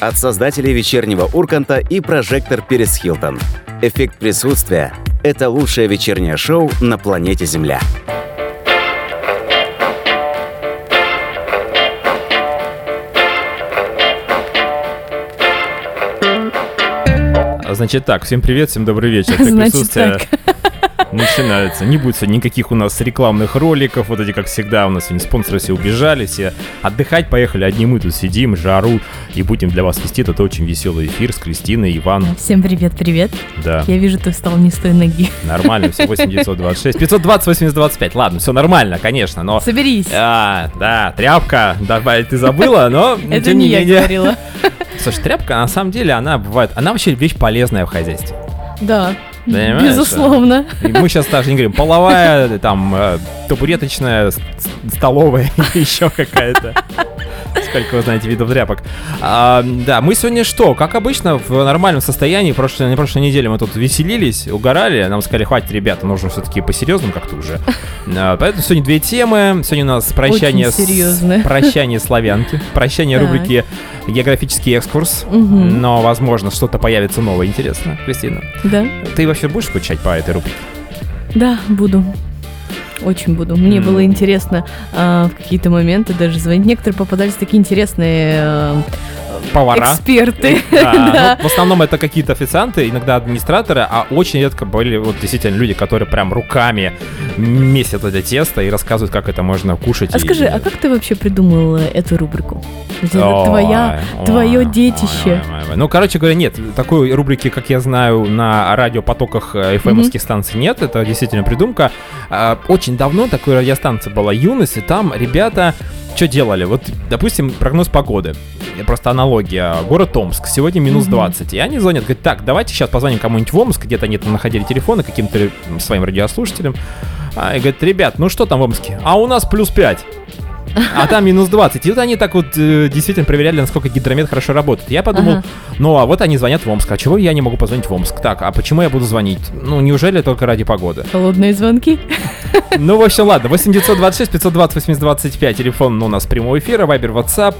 от создателей вечернего Урганта и прожектор Перес Хилтон. Эффект присутствия – это лучшее вечернее шоу на планете Земля. Значит так, всем привет, всем добрый вечер. Эффект присутствия начинается. Не будет сегодня никаких у нас рекламных роликов, вот эти, как всегда, у нас сегодня спонсоры все убежали, все отдыхать поехали, одни мы тут сидим, жару, и будем для вас вести этот очень веселый эфир с Кристиной, Иваном. Всем привет-привет. Да. Я вижу, ты встал не с той ноги. Нормально, все, 8926. 520, 8025. Ладно, все нормально, конечно, но... Соберись. А, да, тряпка, давай, ты забыла, но... Это не я говорила. Слушай, тряпка, на самом деле, она бывает... Она вообще вещь полезная в хозяйстве. Да, Понимаешь? безусловно. Мы сейчас даже не говорим половая, там, э, табуреточная, столовая, еще какая-то. Сколько вы знаете видов тряпок. А, да, мы сегодня что? Как обычно, в нормальном состоянии. Прошлой, на прошлой неделе мы тут веселились, угорали. Нам сказали, хватит, ребята, нужно все-таки по-серьезному как-то уже. А, поэтому сегодня две темы. Сегодня у нас прощание, с, прощание славянки, прощание Так. рубрики географический экскурс. Мгм. Но, возможно, что-то появится новое. Интересно, Кристина. Да, Ты вообще будешь скучать по этой рубрике? да, буду. Очень буду. Мне М. было интересно а, в какие-то моменты даже звонить. Некоторые попадались такие интересные а, Повара. эксперты. Да, Да. ну, в основном это какие-то официанты, иногда администраторы, а очень редко были вот действительно люди, которые прям руками месят это тесто и рассказывают, как это можно кушать. А и- скажи, а как ты вообще придумал э, эту рубрику? Это твоя, твое детище. Ну, короче говоря, нет, такой рубрики, как я знаю, на радиопотоках fm станций нет, это действительно придумка. А, Очень давно такой радиостанция была «Юность», и там ребята что делали? Вот, допустим, прогноз погоды. Просто аналогия. Город Омск. Сегодня минус Мгм. 20. И они звонят, говорят, так, давайте сейчас позвоним кому-нибудь в Омск, где-то они там находили телефоны каким-то своим радиослушателям. А, и говорят, ребят, ну что там в Омске? А у нас плюс 5. А там минус 20. И вот они так вот э, действительно проверяли, насколько гидромет хорошо работает. Я подумал, Ага. ну а вот они звонят в Омск. А чего я не могу позвонить в Омск? Так, а почему я буду звонить? Ну, неужели только ради погоды? Холодные звонки. Ну, в общем, ладно. 8926 520 8025. Телефон ну, у нас прямого эфира, Вайбер, WhatsApp.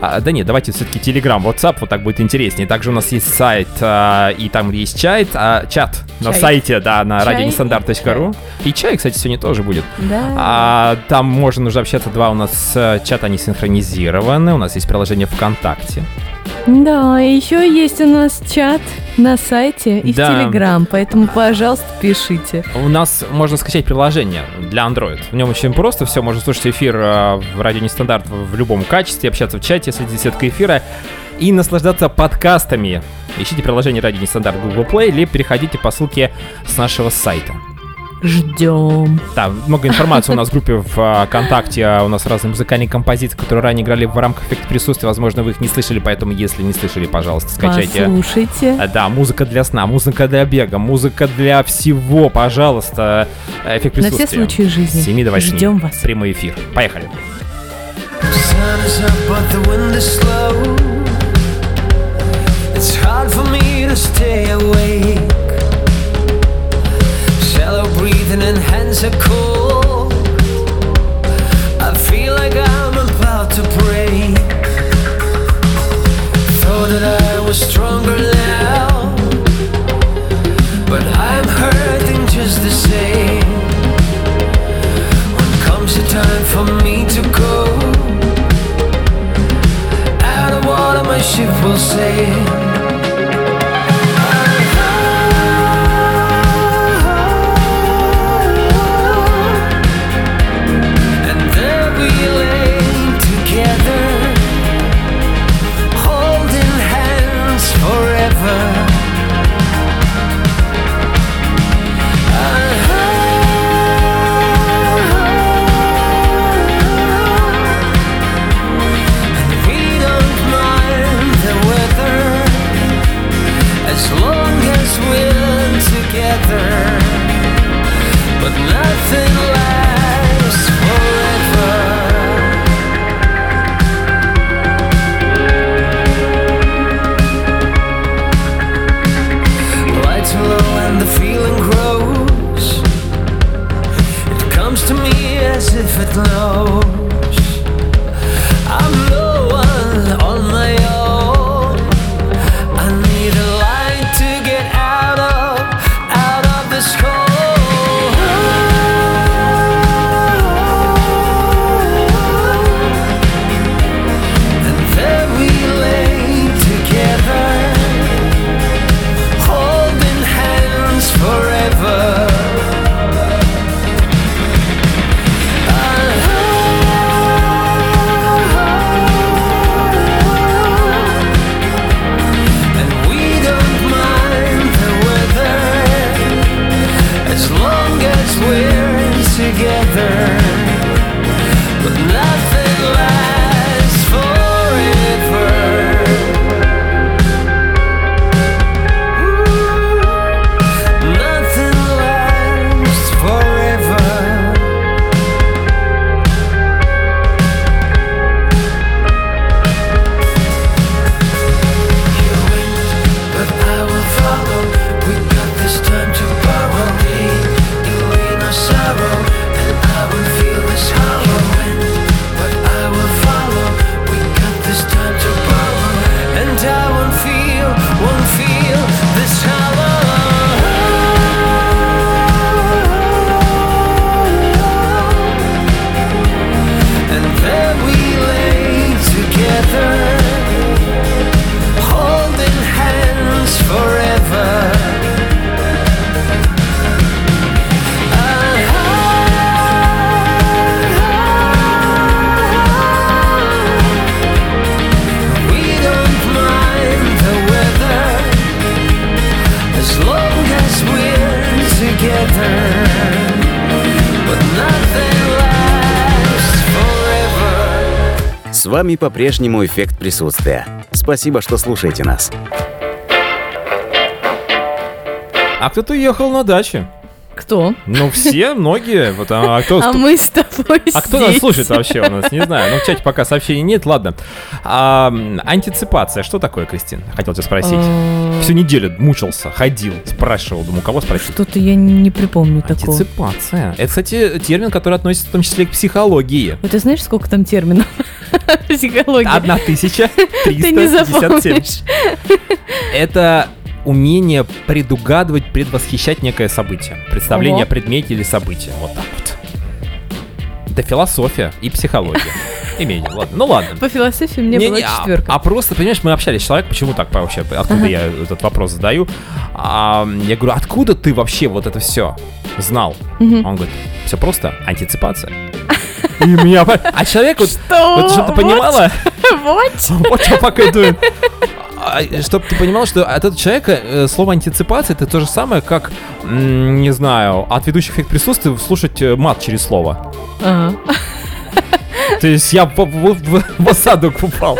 А, да нет, давайте все-таки Telegram, WhatsApp, вот так будет интереснее. Также у нас есть сайт, а, и там есть чат, а, чат на Чай. сайте, да, на радионестандарт.ру. И чай, кстати, сегодня тоже будет. Да. А, там можно уже общаться. Два у нас э, чата они синхронизированы. У нас есть приложение ВКонтакте. Да, и еще есть у нас чат на сайте и Да. в Телеграм, поэтому, пожалуйста, пишите. У нас можно скачать приложение для Android. В нем очень просто все. Можно слушать эфир э, в радио нестандарт в в любом качестве, общаться в чате, следить за сеткой эфира и наслаждаться подкастами. Ищите приложение радио нестандарт в Google Play или переходите по ссылке с нашего сайта. Ждем. Да, много информации у нас в группе в а, ВКонтакте. а, У нас разные музыкальные композиции, которые ранее играли в рамках эффекта присутствия. Возможно, вы их не слышали, поэтому если не слышали, пожалуйста, скачайте. Послушайте. А, Да, музыка для сна, музыка для бега, музыка для всего, пожалуйста. Эффект На присутствия. все случаи жизни. С 7 до 8. Ждем вас. Прямой эфир. Поехали. It's hard for me to stay awake. And hands are cold. Вами по-прежнему эффект присутствия. Спасибо, что слушаете нас. А кто-то ехал на даче. Кто? Ну, все, многие. Вот, а, а кто, А мы с тобой а кто нас здесь. слушает вообще у нас? Не знаю. Ну, в чате пока сообщений нет, ладно. А, антиципация. Что такое, Кристин? Хотел тебя спросить. А, Всю неделю мучился, ходил, спрашивал. Думаю, кого спросить? Что-то я не припомню такого. Антиципация. Это, кстати, термин, который относится в том числе к психологии. Вот ты знаешь, сколько там терминов? Психология. Одна тысяча триста семь. Это умение предугадывать, предвосхищать некое событие. Представление Ого. о предмете или событии. Вот так вот. Это философия и психология. Имение, ладно. Ну ладно. По философии мне Не, была не, а- четверка. А, просто, понимаешь, мы общались с человеком, почему так вообще, откуда Ага. я этот вопрос задаю. А, я говорю, откуда ты вообще вот это все знал? Мгм. Он говорит, все просто, антиципация. И меня... А человек вот, Что? вот чтобы ты понимала, Вот. вот что пока думает. Чтобы ты понимал, что от этого человека э, слово антиципация это то же самое, как, не знаю, от ведущих эффект присутствия слушать э, мат через слово. Ага. То есть я в осадок упал.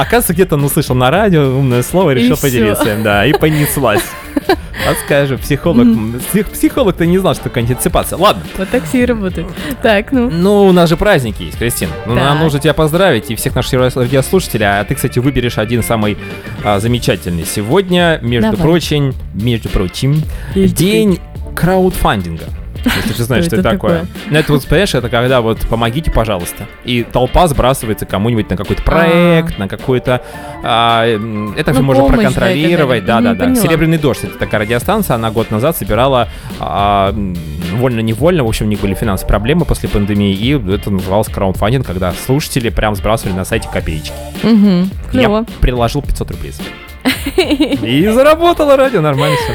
Оказывается, где-то он услышал на радио умное слово и И решил всё. поделиться им, да, и понеслась. А скажи, психолог, псих- психолог-то не знал, что такое антиципация. Ладно, Вот так все и работает. Так, ну. ну, у нас же праздники есть, Кристин. Ну, нам нужно тебя поздравить и всех наших радиослушателей. А ты, кстати, выберешь один самый а, замечательный сегодня. Между Давай. прочим, между прочим, день краудфандинга. Если ты знаешь, что это такое. Ну, это вот, понимаешь, это когда вот помогите, пожалуйста. И толпа сбрасывается кому-нибудь на какой-то проект, на какой-то... а, это же Ну, можно проконтролировать. далее. Да, Мгм, да, да. поняла. Серебряный дождь это такая радиостанция. Она год назад собирала а, вольно-невольно. В общем, у них были финансовые проблемы после пандемии. И это называлось краудфандинг, когда слушатели прям сбрасывали на сайте копеечки. Угу. Я приложил 500 рублей. И заработало радио, нормально все.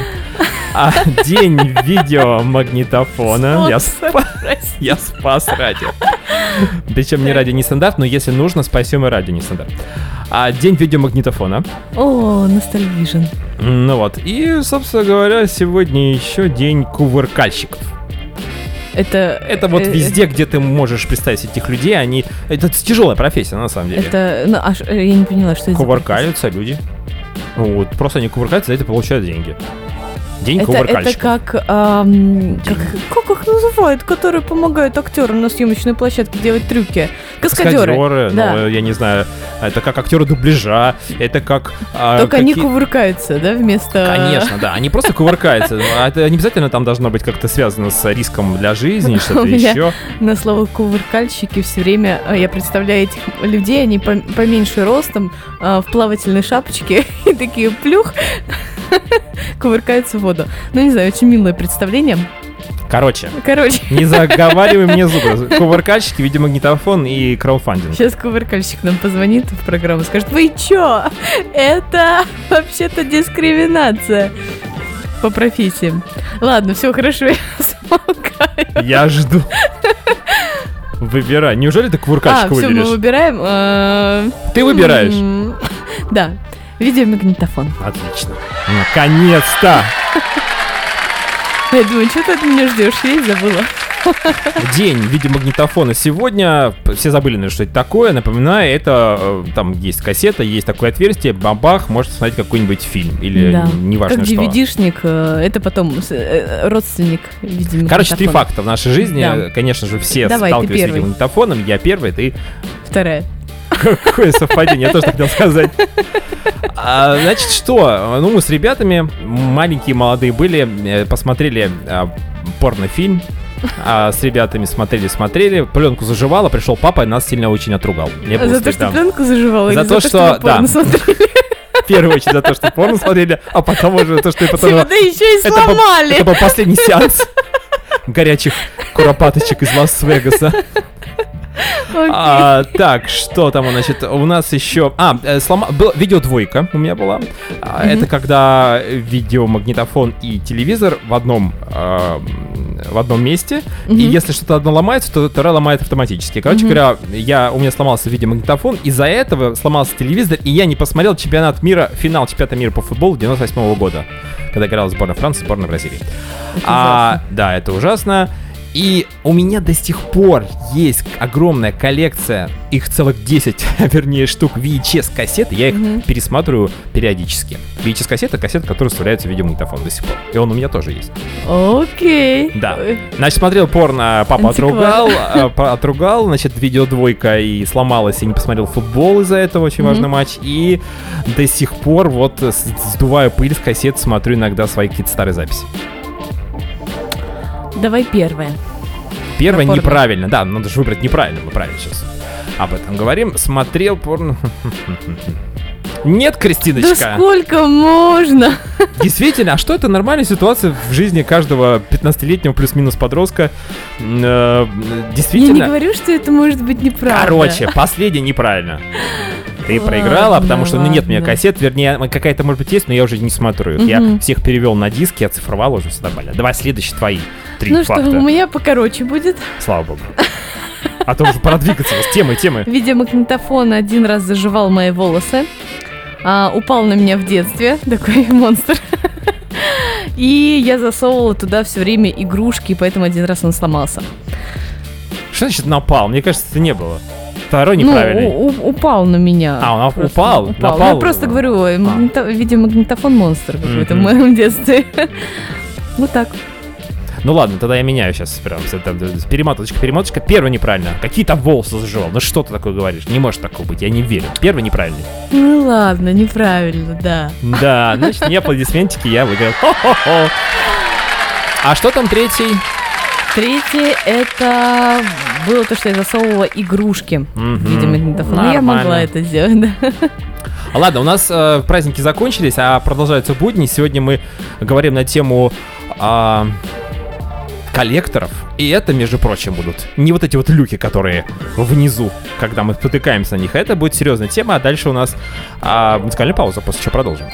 А день видеомагнитофона. Я, спа- я спас радио. Причем не радио не стандарт, но если нужно, спасем и радио не стандарт. А день видеомагнитофона. О, ностальгижен. Ну вот. И, собственно говоря, сегодня еще день кувыркальщиков. Это... Это вот э, везде, где ты можешь представить этих людей, они... Это тяжелая профессия, на самом деле. Это... Ну, аж я не поняла, что это Кувыркаются люди. Вот, просто они кувыркаются, за это получают деньги. День Это, это как, ам, как, как их называют, которые помогают актерам на съемочной площадке делать трюки? Каскадеры. Каскадеры, Да. ну, я не знаю, это как актеры дубляжа, это как... а, Только они какие- кувыркаются, да, вместо... Конечно, да, они просто кувыркаются. Ну, а Это не обязательно там должно быть как-то связано с риском для жизни, что-то еще. На слово кувыркальщики все время а, я представляю этих людей, они по- поменьше ростом, а, в плавательной шапочке и такие плюх кувыркаются в воду. Ну, не знаю, очень милое представление. Короче, Короче, не заговаривай мне зубы. Кувыркальщики, видеомагнитофон и краудфандинг. сейчас кувыркальщик нам позвонит в программу, скажет, вы чё? Это вообще-то дискриминация по профессиям. Ладно, все хорошо, я смолкаю. Я жду. Выбирай. Неужели ты А, кувыркальщика все, мы выберешь? выбираем. э, Ты выбираешь? Да, видеомагнитофон. Отлично. Наконец-то! Я думаю, что ты от меня ждешь? Я и забыла. День видеомагнитофона сегодня. Все забыли, что это такое. Напоминаю, это э, там есть кассета, есть такое отверстие, бабах, можно смотреть какой-нибудь фильм или да. неважно Как что. DVD-шник, э, это потом э, родственник видеомагнитофона. Короче, три факта в нашей жизни. Да. Конечно же, все Давай, ты сталкиваются с видеомагнитофоном. Я первый, ты Вторая. Какое совпадение, я тоже хотел сказать. А, значит, что? Ну, мы с ребятами, маленькие, молодые были, э, посмотрели а, порнофильм. а, с ребятами смотрели-смотрели, пленку заживала, пришел папа и нас сильно очень отругал. Мне было За то, что пленку заживала? За или то, за то, что- вы порно да. смотрели? В первую очередь за то, что порно смотрели, а потом уже то, что я потом... Да еще и сломали. это был последний сеанс горячих куропаточек из Лас-Вегаса. А, так, что там, значит, у нас еще... А, э, слома... был видеодвойка у меня была. А. Это когда видеомагнитофон и телевизор в одном, в одном месте. И если что-то одно ломается, то второе ломает автоматически. Короче говоря, я, у меня сломался видеомагнитофон, из-за этого сломался телевизор, и я не посмотрел чемпионат мира, финал чемпионата мира по футболу 98 года, когда играла сборная Франции, сборная Бразилии. Это А, да, это ужасно. И у меня до сих пор есть огромная коллекция, их целых 10, вернее, штук VHS-кассет, я их Мгм. пересматриваю периодически. VHS-кассета — кассета, которая вставляется в видеомагнитофон до сих пор. И он у меня тоже есть. Окей. Да. Ой. Значит, смотрел порно, папа Антиквар. отругал, а, отругал, значит, видео двойка и сломалась, и не посмотрел футбол из-за этого, очень важный матч. И до сих пор вот сдуваю пыль с кассет, смотрю иногда свои какие-то старые записи. Давай первое. Первое Про порно. неправильно, да, надо же выбрать неправильно, мы правильно сейчас об этом говорим. Смотрел порно... Нет, Да Кристиночка. сколько можно? Действительно, а что это нормальная ситуация в жизни каждого 15-летнего плюс-минус подростка? Э, Я Действительно. не говорю, что это может быть неправда. Короче, последнее неправильно. Ты проиграла, потому что ну, нет у меня кассет, вернее, какая-то может быть есть, но я уже не смотрю их. Я всех перевел на диски, оцифровал уже, все нормально. Давай следующие твои три Ну что, у меня покороче будет. Слава богу. А то уже пора двигаться темы, темы. Видеомагнитофон один раз заживал мои волосы. А, упал на меня в детстве, такой монстр. И я засовывала туда все время игрушки, поэтому один раз он сломался. Что значит напал? Мне кажется, это не было. Второй Ну, неправильный. у- у- упал на меня. А, он Просто упал? упал. Напал? Ну, я просто говорю, э, магнито- видеомагнитофон монстр какой-то в Мгм. моем детстве. Вот так. Ну ладно, тогда я меняю сейчас прям. Перемоточка, перемоточка. Первый неправильно. Какие там волосы заживал? Ну что ты такое говоришь? Не может такого быть, я не верю. Первый неправильный. Ну ладно, неправильно, да. Да, значит, не аплодисментики, я выиграл. Хо-хо-хо. А что там третий? Третье это было то, что я засовывала игрушки в видеомагнитофон. Ну, я могла это сделать, да. А Ладно, у нас э, праздники закончились, а продолжаются будни. Сегодня мы говорим на тему а, коллекторов. И это, между прочим, будут не вот эти вот люки, которые внизу, когда мы спотыкаемся на них. а Это будет серьезная тема, а дальше у нас а, музыкальная пауза, после чего продолжим.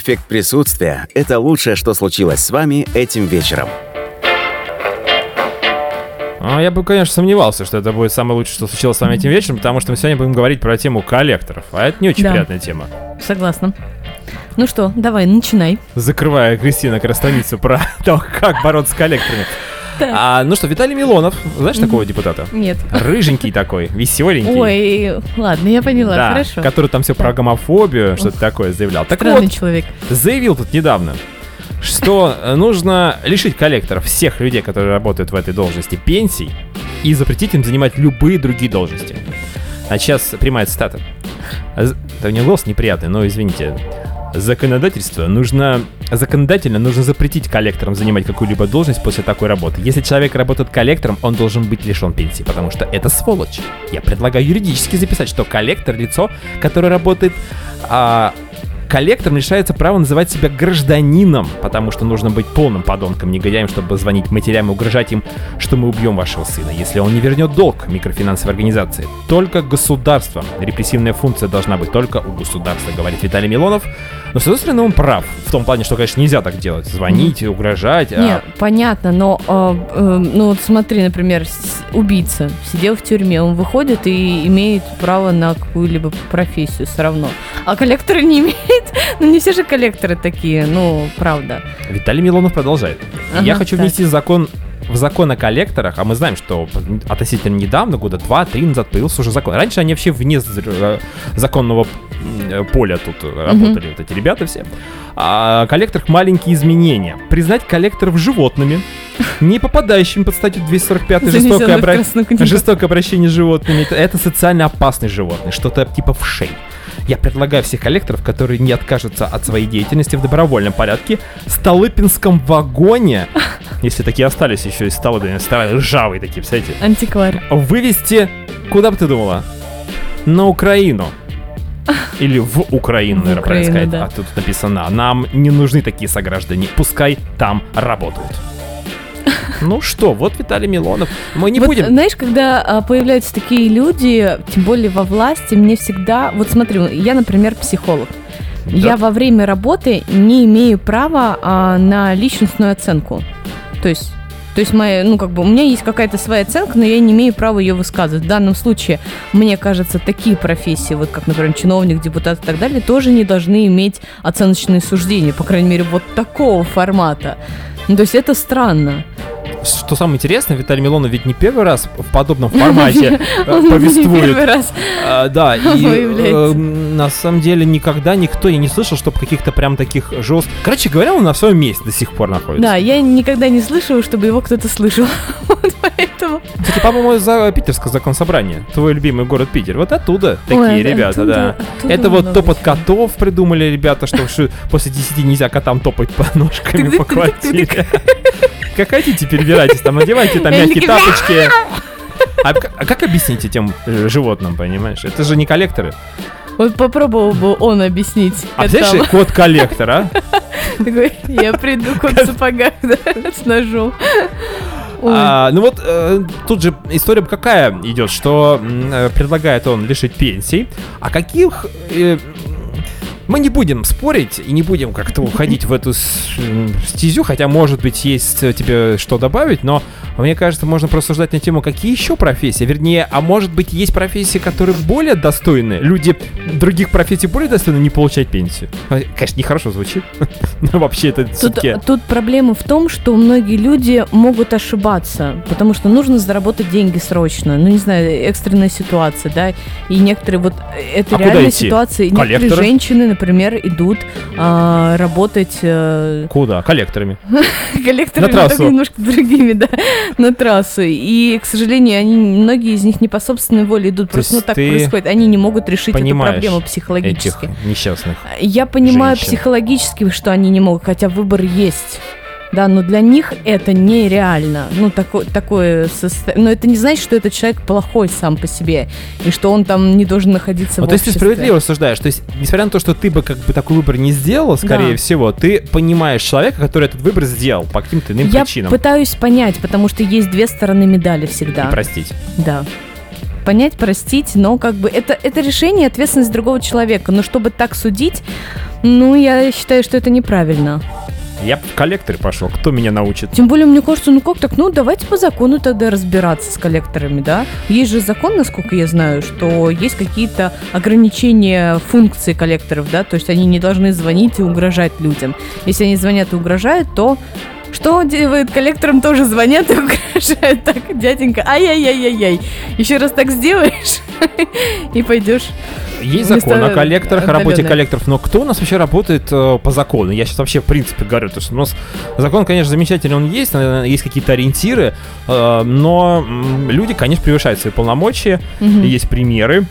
Эффект присутствия – это лучшее, что случилось с вами этим вечером. А, Я бы, конечно, сомневался, что это будет самое лучшее, что случилось с вами этим вечером, потому что мы сегодня будем говорить про тему коллекторов. А это не очень Да. приятная тема. Согласна. Ну что, давай, начинай. Закрывая Кристина как раз страницу про то, как бороться с коллекторами. А, ну что, Виталий Милонов, знаешь такого депутата? Нет. Рыженький такой, веселенький. Ой, ладно, я поняла, да, хорошо. который там все про гомофобию, что-то такое заявлял. Так Странный вот, человек. заявил тут недавно, что нужно лишить коллекторов всех людей, которые работают в этой должности, пенсий и запретить им занимать любые другие должности. А сейчас прямая цитата. Да у него голос неприятный, но извините. Законодательство нужно... Законодательно нужно запретить коллекторам занимать какую-либо должность после такой работы. Если человек работает коллектором, он должен быть лишен пенсии, потому что это сволочь. Я предлагаю юридически записать, что коллектор — лицо, которое работает а, коллектором лишается права называть себя гражданином, потому что нужно быть полным подонком, негодяем, чтобы звонить матерям и угрожать им, что мы убьем вашего сына, если он не вернет долг микрофинансовой организации. Только государство. Репрессивная функция должна быть только у государства, говорит Виталий Милонов. Но, с другой стороны, он прав. В том плане, что, конечно, нельзя так делать. Звонить, угрожать. а- Нет, понятно, но, э, э, ну вот смотри, например, убийца сидел в тюрьме, он выходит и имеет право на какую-либо профессию все равно. А коллекторы не имеют. Ну не все же коллекторы такие, ну правда. Виталий Милонов продолжает. Ага, Я хочу так. внести закон в закон о коллекторах, а мы знаем, что относительно недавно, года два-три назад, появился уже закон. Раньше они вообще вне э, законного э, поля тут работали, вот эти ребята все. А коллекторах маленькие изменения. Признать коллекторов животными, не попадающими под статью 245 жестокое, обра- жестокое обращение с животными. Это, социально опасный животный, что-то типа вшей. Я предлагаю всех коллекторов, которые не откажутся от своей деятельности в добровольном порядке, в Столыпинском вагоне, если такие остались еще из Столыпина, старые, ржавые такие, представляете, Антиквар. вывести, куда бы ты думала? На Украину. Или в Украину, В наверное, правильно Украину, сказать. да. А тут написано, нам не нужны такие сограждане, пускай там работают. Ну что, вот Виталий Милонов. Мы не вот, будем... Знаешь, когда а, появляются такие люди, тем более во власти, мне всегда... Вот смотри, я, например, психолог. Я во время работы не имею права а, на личностную оценку. То есть... То есть моя, ну как бы у меня есть какая-то своя оценка, но я не имею права ее высказывать. В данном случае, мне кажется, такие профессии, вот как, например, чиновник, депутат и так далее, тоже не должны иметь оценочные суждения, по крайней мере, вот такого формата. Ну, то есть это странно. Что самое интересное, Виталий Милонов ведь не первый раз в подобном формате э, повествует. А, Да, и э, на самом деле никогда никто, я не слышал, чтобы каких-то прям таких жестких... Короче говоря, он на своем месте до сих пор находится. Да, я никогда не слышала, чтобы его кто-то слышал. Поэтому. Кстати, по-моему, за Питерское законсобрание, твой любимый город Питер, вот оттуда такие ребята, да. Это вот топот котов придумали ребята, что после 10 нельзя котам топать по ножками по квартире. Как хотите, перебирайтесь там, надевайте там мягкие тапочки. А а как объяснить этим э, животным, понимаешь? Это же не коллекторы. Вот попробовал бы он объяснить. А представляешь, кот коллектор, а? Я приду кот в сапогах, с ножом. А, ну вот э, тут же история какая идет, что э, предлагает он лишить пенсий, а каких э, мы не будем спорить и не будем как-то уходить в эту стезю, хотя, может быть, есть э, тебе что добавить, но мне кажется, можно просуждать на тему, какие еще профессии, вернее, а может быть, есть профессии, которые более достойны, люди других профессий более достойны не получать пенсию. А, Конечно, нехорошо звучит, но вообще это Тут, тут проблема в том, что многие люди могут ошибаться, потому что нужно заработать деньги срочно. Ну, не знаю, экстренная ситуация, да. И некоторые вот э, это А реальная ситуация. И Некоторые женщины, например, идут а, работать э, Куда? Коллекторами. коллекторами, На трассу. немножко другими, да, на трассу. И, к сожалению, они многие из них не по собственной воле идут. То Просто ну так происходит. Они не могут решить эту проблему Этих психологически. несчастных. Я понимаю женщин. психологически, что они не могут, хотя выбор есть. Да, но для них это нереально. Ну, такое, такое состо- Но это не значит, что этот человек плохой сам по себе. И что он там не должен находиться Вот в то есть ты справедливо рассуждаешь. То есть, несмотря на то, что ты бы как бы такой выбор не сделала, скорее Да. всего, ты понимаешь человека, который этот выбор сделал по каким-то иным Я причинам. пытаюсь понять, потому что есть две стороны медали И всегда. простить. Да. Понять, простить, но как бы это, это решение и ответственность другого человека. Но чтобы так судить, ну, я считаю, что это неправильно. Я в коллекторе пошел. Кто меня научит? Тем более, мне кажется, ну как так? Ну, давайте по закону тогда разбираться с коллекторами, да? Есть же закон, насколько я знаю, что есть какие-то ограничения функций коллекторов, да? То есть они не должны звонить и угрожать людям. Если они звонят и угрожают, то что делают коллекторам тоже звонят и угрожают. Так, дяденька, ай-яй-яй-яй-яй. Еще раз так сделаешь и пойдешь. Есть закон о коллекторах, о работе коллекторов, но кто у нас вообще работает э, по закону? Я сейчас вообще в принципе говорю, то что у нас закон, конечно, замечательный, он есть, наверное, есть какие-то ориентиры, э, но люди, конечно, превышают свои полномочия, есть примеры.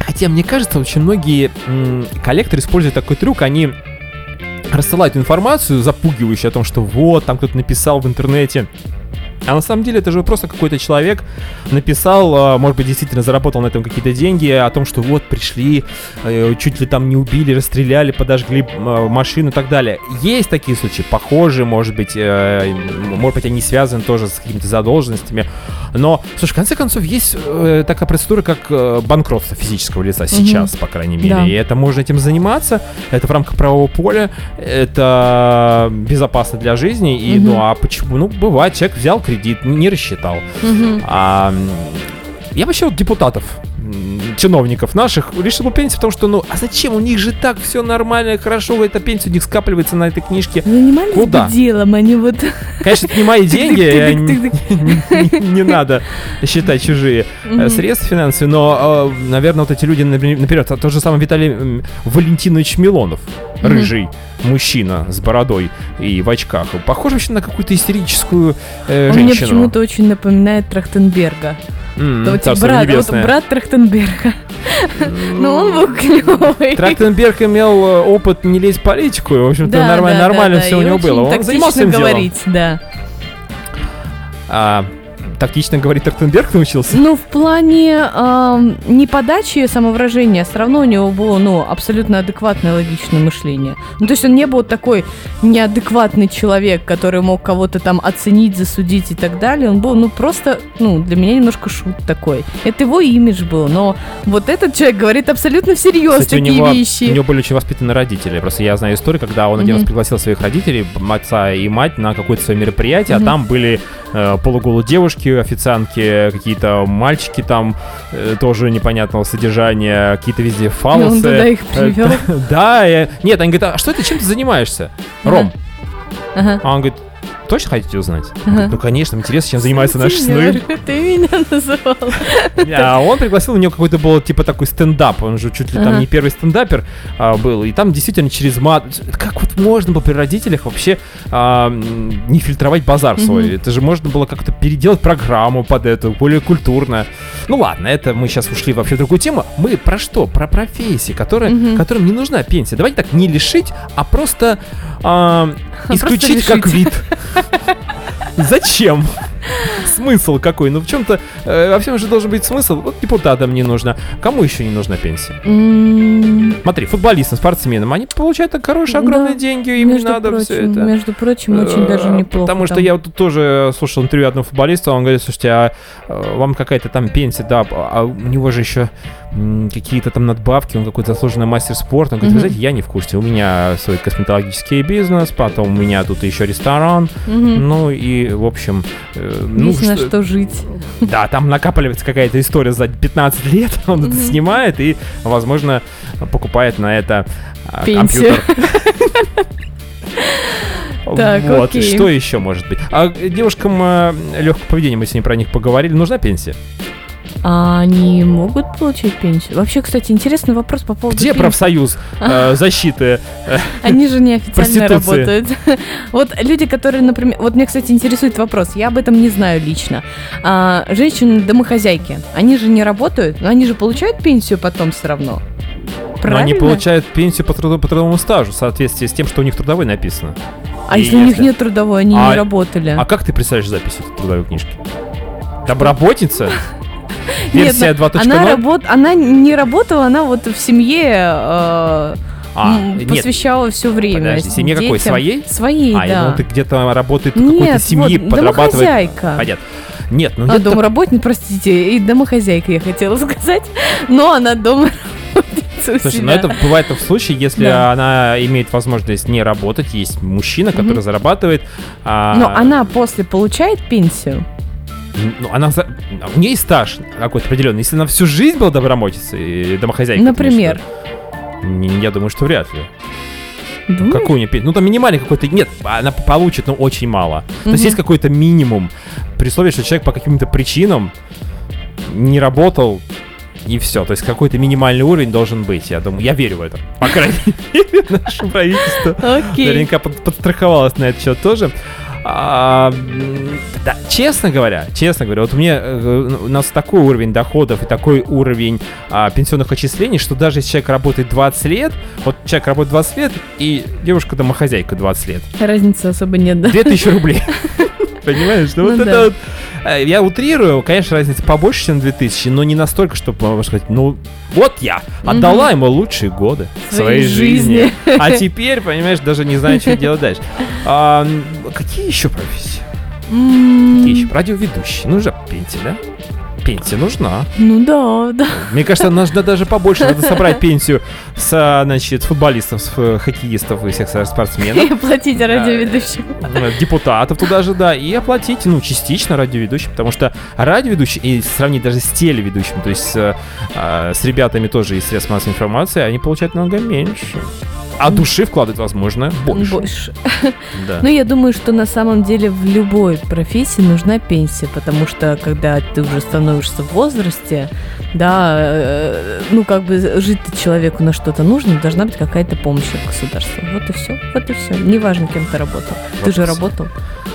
Хотя, мне кажется, очень многие м, коллекторы используют такой трюк, они рассылают информацию, запугивающую о том, что вот, там кто-то написал в интернете. А на самом деле это же просто какой-то человек написал, а, может быть, действительно заработал на этом какие-то деньги, о том, что вот пришли, э, чуть ли там не убили, расстреляли, подожгли э, машину и так далее. Есть такие случаи, похожие, может быть, э, может быть, они связаны тоже с какими-то задолженностями. Но, слушай, в конце концов, есть э, такая процедура, как банкротство физического лица сейчас, по крайней мере. Да. И это можно этим заниматься, это в рамках правового поля, это безопасно для жизни. И, Мгм. ну, а почему? Ну, бывает, человек взял кредит, не рассчитал. Мгм. А, я вообще вот депутатов, чиновников наших решил пенсию, потому что, ну, а зачем? У них же так все нормально, хорошо, эта пенсия у них скапливается на этой книжке. Занимались Куда? бы делом, они вот... Конечно, это не мои деньги, я не, надо считать чужие э, средства финансовые, но, э, наверное, вот эти люди, например, например, тот же самый Виталий Валентинович Милонов, рыжий мужчина с бородой и в очках, похож вообще на какую-то истерическую э, Он мне женщину. почему-то очень напоминает Трахтенберга. Вот царство брат, вот небесное. брат Трахтенберга. Ну, он был клевый. Трахтенберг имел э, опыт не лезть в политику, и, в общем-то, Да, нормально, да, да, нормально да, все у него было. Он занимался этим делом. говорить, да. А, тактично говорить Трахтенберг научился? Ну, в плане ам, не подачи самовыражения, все равно у него было, ну, абсолютно адекватное логичное мышление. Ну, то есть он не был такой неадекватный человек, который мог кого-то там оценить, засудить и так далее. Он был, ну, просто, ну, для меня немножко шут такой. Это его имидж был, но вот этот человек говорит абсолютно всерьез Кстати, у такие него, вещи. у него были очень воспитанные родители. Просто я знаю историю, когда он один раз Мгм. пригласил своих родителей, отца и мать, на какое-то свое мероприятие, Мгм. а там были э, полуголые девушки, официантки, какие-то мальчики там э, тоже непонятного содержания, какие-то везде И фалосы. он туда их Э, привел. Да, и- нет, они говорят, а что ты, чем ты занимаешься? Ром. Ага. А он говорит, точно хотите узнать? Он говорит, ну, конечно, интересно, чем занимаются наши Сеньор, сны. Ты меня называл. А он пригласил, у него какой-то был типа такой стендап, он же чуть ли там не первый стендапер а, был, и там действительно через мат, как вот можно было при родителях вообще а, не фильтровать базар свой, это же можно было как-то переделать программу под эту, более культурно. Ну ладно, это мы сейчас ушли вообще в другую тему, мы про что? Про профессии, которые, которым не нужна пенсия. Давайте так, не лишить, а просто а, исключить как вид. Зачем? Смысл какой? Ну в чем-то э, во всем же должен быть смысл. Вот депутатам не нужно. Кому еще не нужна пенсия? М, Смотри, футболистам, спортсменам, они получают так хорошие, огромные Да, деньги, им не между надо прочим, все это. Между прочим, очень даже Э, неплохо. Потому что там. я вот тоже слушал интервью одного футболиста, он говорит, слушайте, а э, вам какая-то там пенсия, да, а у него же еще какие-то там надбавки, он какой-то заслуженный мастер спорта. Он говорит, вы Мгм. знаете, я не в курсе, у меня свой косметологический бизнес, потом у меня тут еще ресторан, Мгм. ну и, в общем, э, ну, Есть на что- что жить. да, там накапливается какая-то история за 15 лет, он это снимает и, возможно, покупает на это а, Пенсию. компьютер. Так, вот, окей. что еще может быть? А девушкам э, легкого поведения, мы с ней про них поговорили, нужна пенсия? А они могут получать пенсию? Вообще, кстати, интересный вопрос по поводу Где пенсии. профсоюз э, защиты? Они же неофициально работают. Вот люди, которые, например... Вот меня, кстати, интересует вопрос. Я об этом не знаю лично. А, Женщины-домохозяйки, они же не работают, но они же получают пенсию потом все равно. Но они Правильно? получают пенсию по, труду- по трудовому стажу в соответствии с тем, что у них трудовой написано. А И если у них если- нет трудовой, они А- не работали? А как ты представляешь запись этой трудовой книжки? Доброботница? Нет, Версия ну, 2.0? она, работ... она не работала, она вот в семье э, А, м, нет, посвящала все время. Подожди, семье какой, детям. своей? Своей, А, я да. думал, ты где-то работает в какой-то Нет, семьи, вот, подрабатывает. домохозяйка. Понятно. Нет, ну А, нет домработница, простите, и домохозяйка, я хотела сказать. Но она домработница. у Слушай, себя. ну это бывает в случае, если Да. она имеет возможность не работать, есть мужчина, который Мгм. зарабатывает. а, Но она после получает пенсию. Ну, она у нее есть стаж какой-то определенный. Если она всю жизнь была добромочицей, и домохозяйкой. Например. конечно, не- я думаю, что вряд ли. Думаешь? Какую не Ну, там минимальный какой-то... Нет, она получит, но очень мало. То есть есть какой-то минимум, при условии, что человек по каким-то причинам не работал, и все. То есть какой-то минимальный уровень должен быть, я думаю. Я верю в это. По крайней мере, наше правительство Окей. наверняка под- подстраховалась на этот счет тоже. А, да, честно говоря, честно говоря, вот у меня э, у нас такой уровень доходов и такой уровень а, пенсионных отчислений, что даже если человек работает 20 лет, вот человек работает 20 лет, и девушка домохозяйка 20 лет, Разницы особо нет, да? 2000 рублей. Понимаешь? Ну, вот Ну это да. вот, э, Я утрирую, конечно, разница побольше, чем 2000, но не настолько, чтобы можно сказать, ну, вот я отдала ему лучшие годы Своей своей жизни. жизни. А теперь, понимаешь, даже не знаю, что делать дальше. А, Какие еще профессии? Какие еще? Радиоведущий. Нужна пенсия, да? Пенсия нужна. Ну да, да. Мне кажется, нужно даже побольше. Надо собрать пенсию с, а, значит, футболистов, с э, хоккеистов и всех спортсменов. И платить радиоведущим. э, депутатов туда же, да, и оплатить, ну, частично радиоведущим, потому что радиоведущий, и сравнить даже с телеведущим, то есть э, с ребятами тоже из средств массовой информации, они получают намного меньше. А души вкладывать, возможно, больше. Больше. Да. Ну, я думаю, что на самом деле в любой профессии нужна пенсия, потому что когда ты уже становишься в возрасте, да, э, ну, как бы жить человеку на что-то нужно, должна быть какая-то помощь от государства. Вот и все, вот и все. Неважно, кем ты работал. Вот ты же и всё. работал.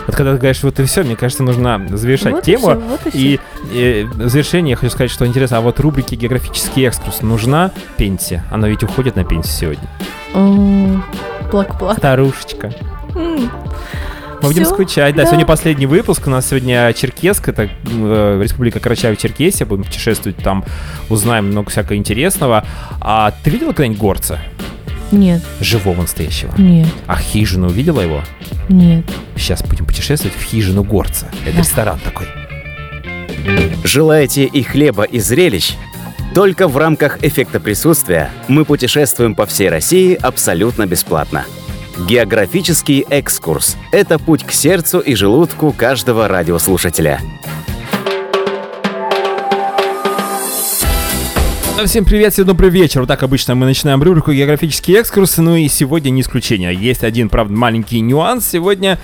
Вот когда ты говоришь, вот и все, мне кажется, нужно завершать вот тему. И, всё, вот и, всё. И, э, в завершение я хочу сказать, что интересно, а вот рубрике «Географический экскурс» нужна пенсия? Она ведь уходит на пенсию сегодня. Плак-плак. Старушечка. Мы будем всё, скучать. Да, да. сегодня последний выпуск. У нас сегодня Черкесск, это э, Республика Карачаево-Черкесия. Будем путешествовать там, узнаем много всякого интересного. А ты видела когда-нибудь горца? Нет, Живого настоящего. нет, А хижину увидела его? нет. Сейчас будем путешествовать в хижину горца. Это Да. ресторан такой. Желаете и хлеба, и зрелищ? Только в рамках эффекта присутствия мы путешествуем по всей России абсолютно бесплатно. Географический экскурс – это путь к сердцу и желудку каждого радиослушателя. Всем привет, всем добрый вечер. Вот так обычно мы начинаем рубрику «Географический экскурс», ну и сегодня не исключение. Есть один, правда, маленький нюанс. Сегодня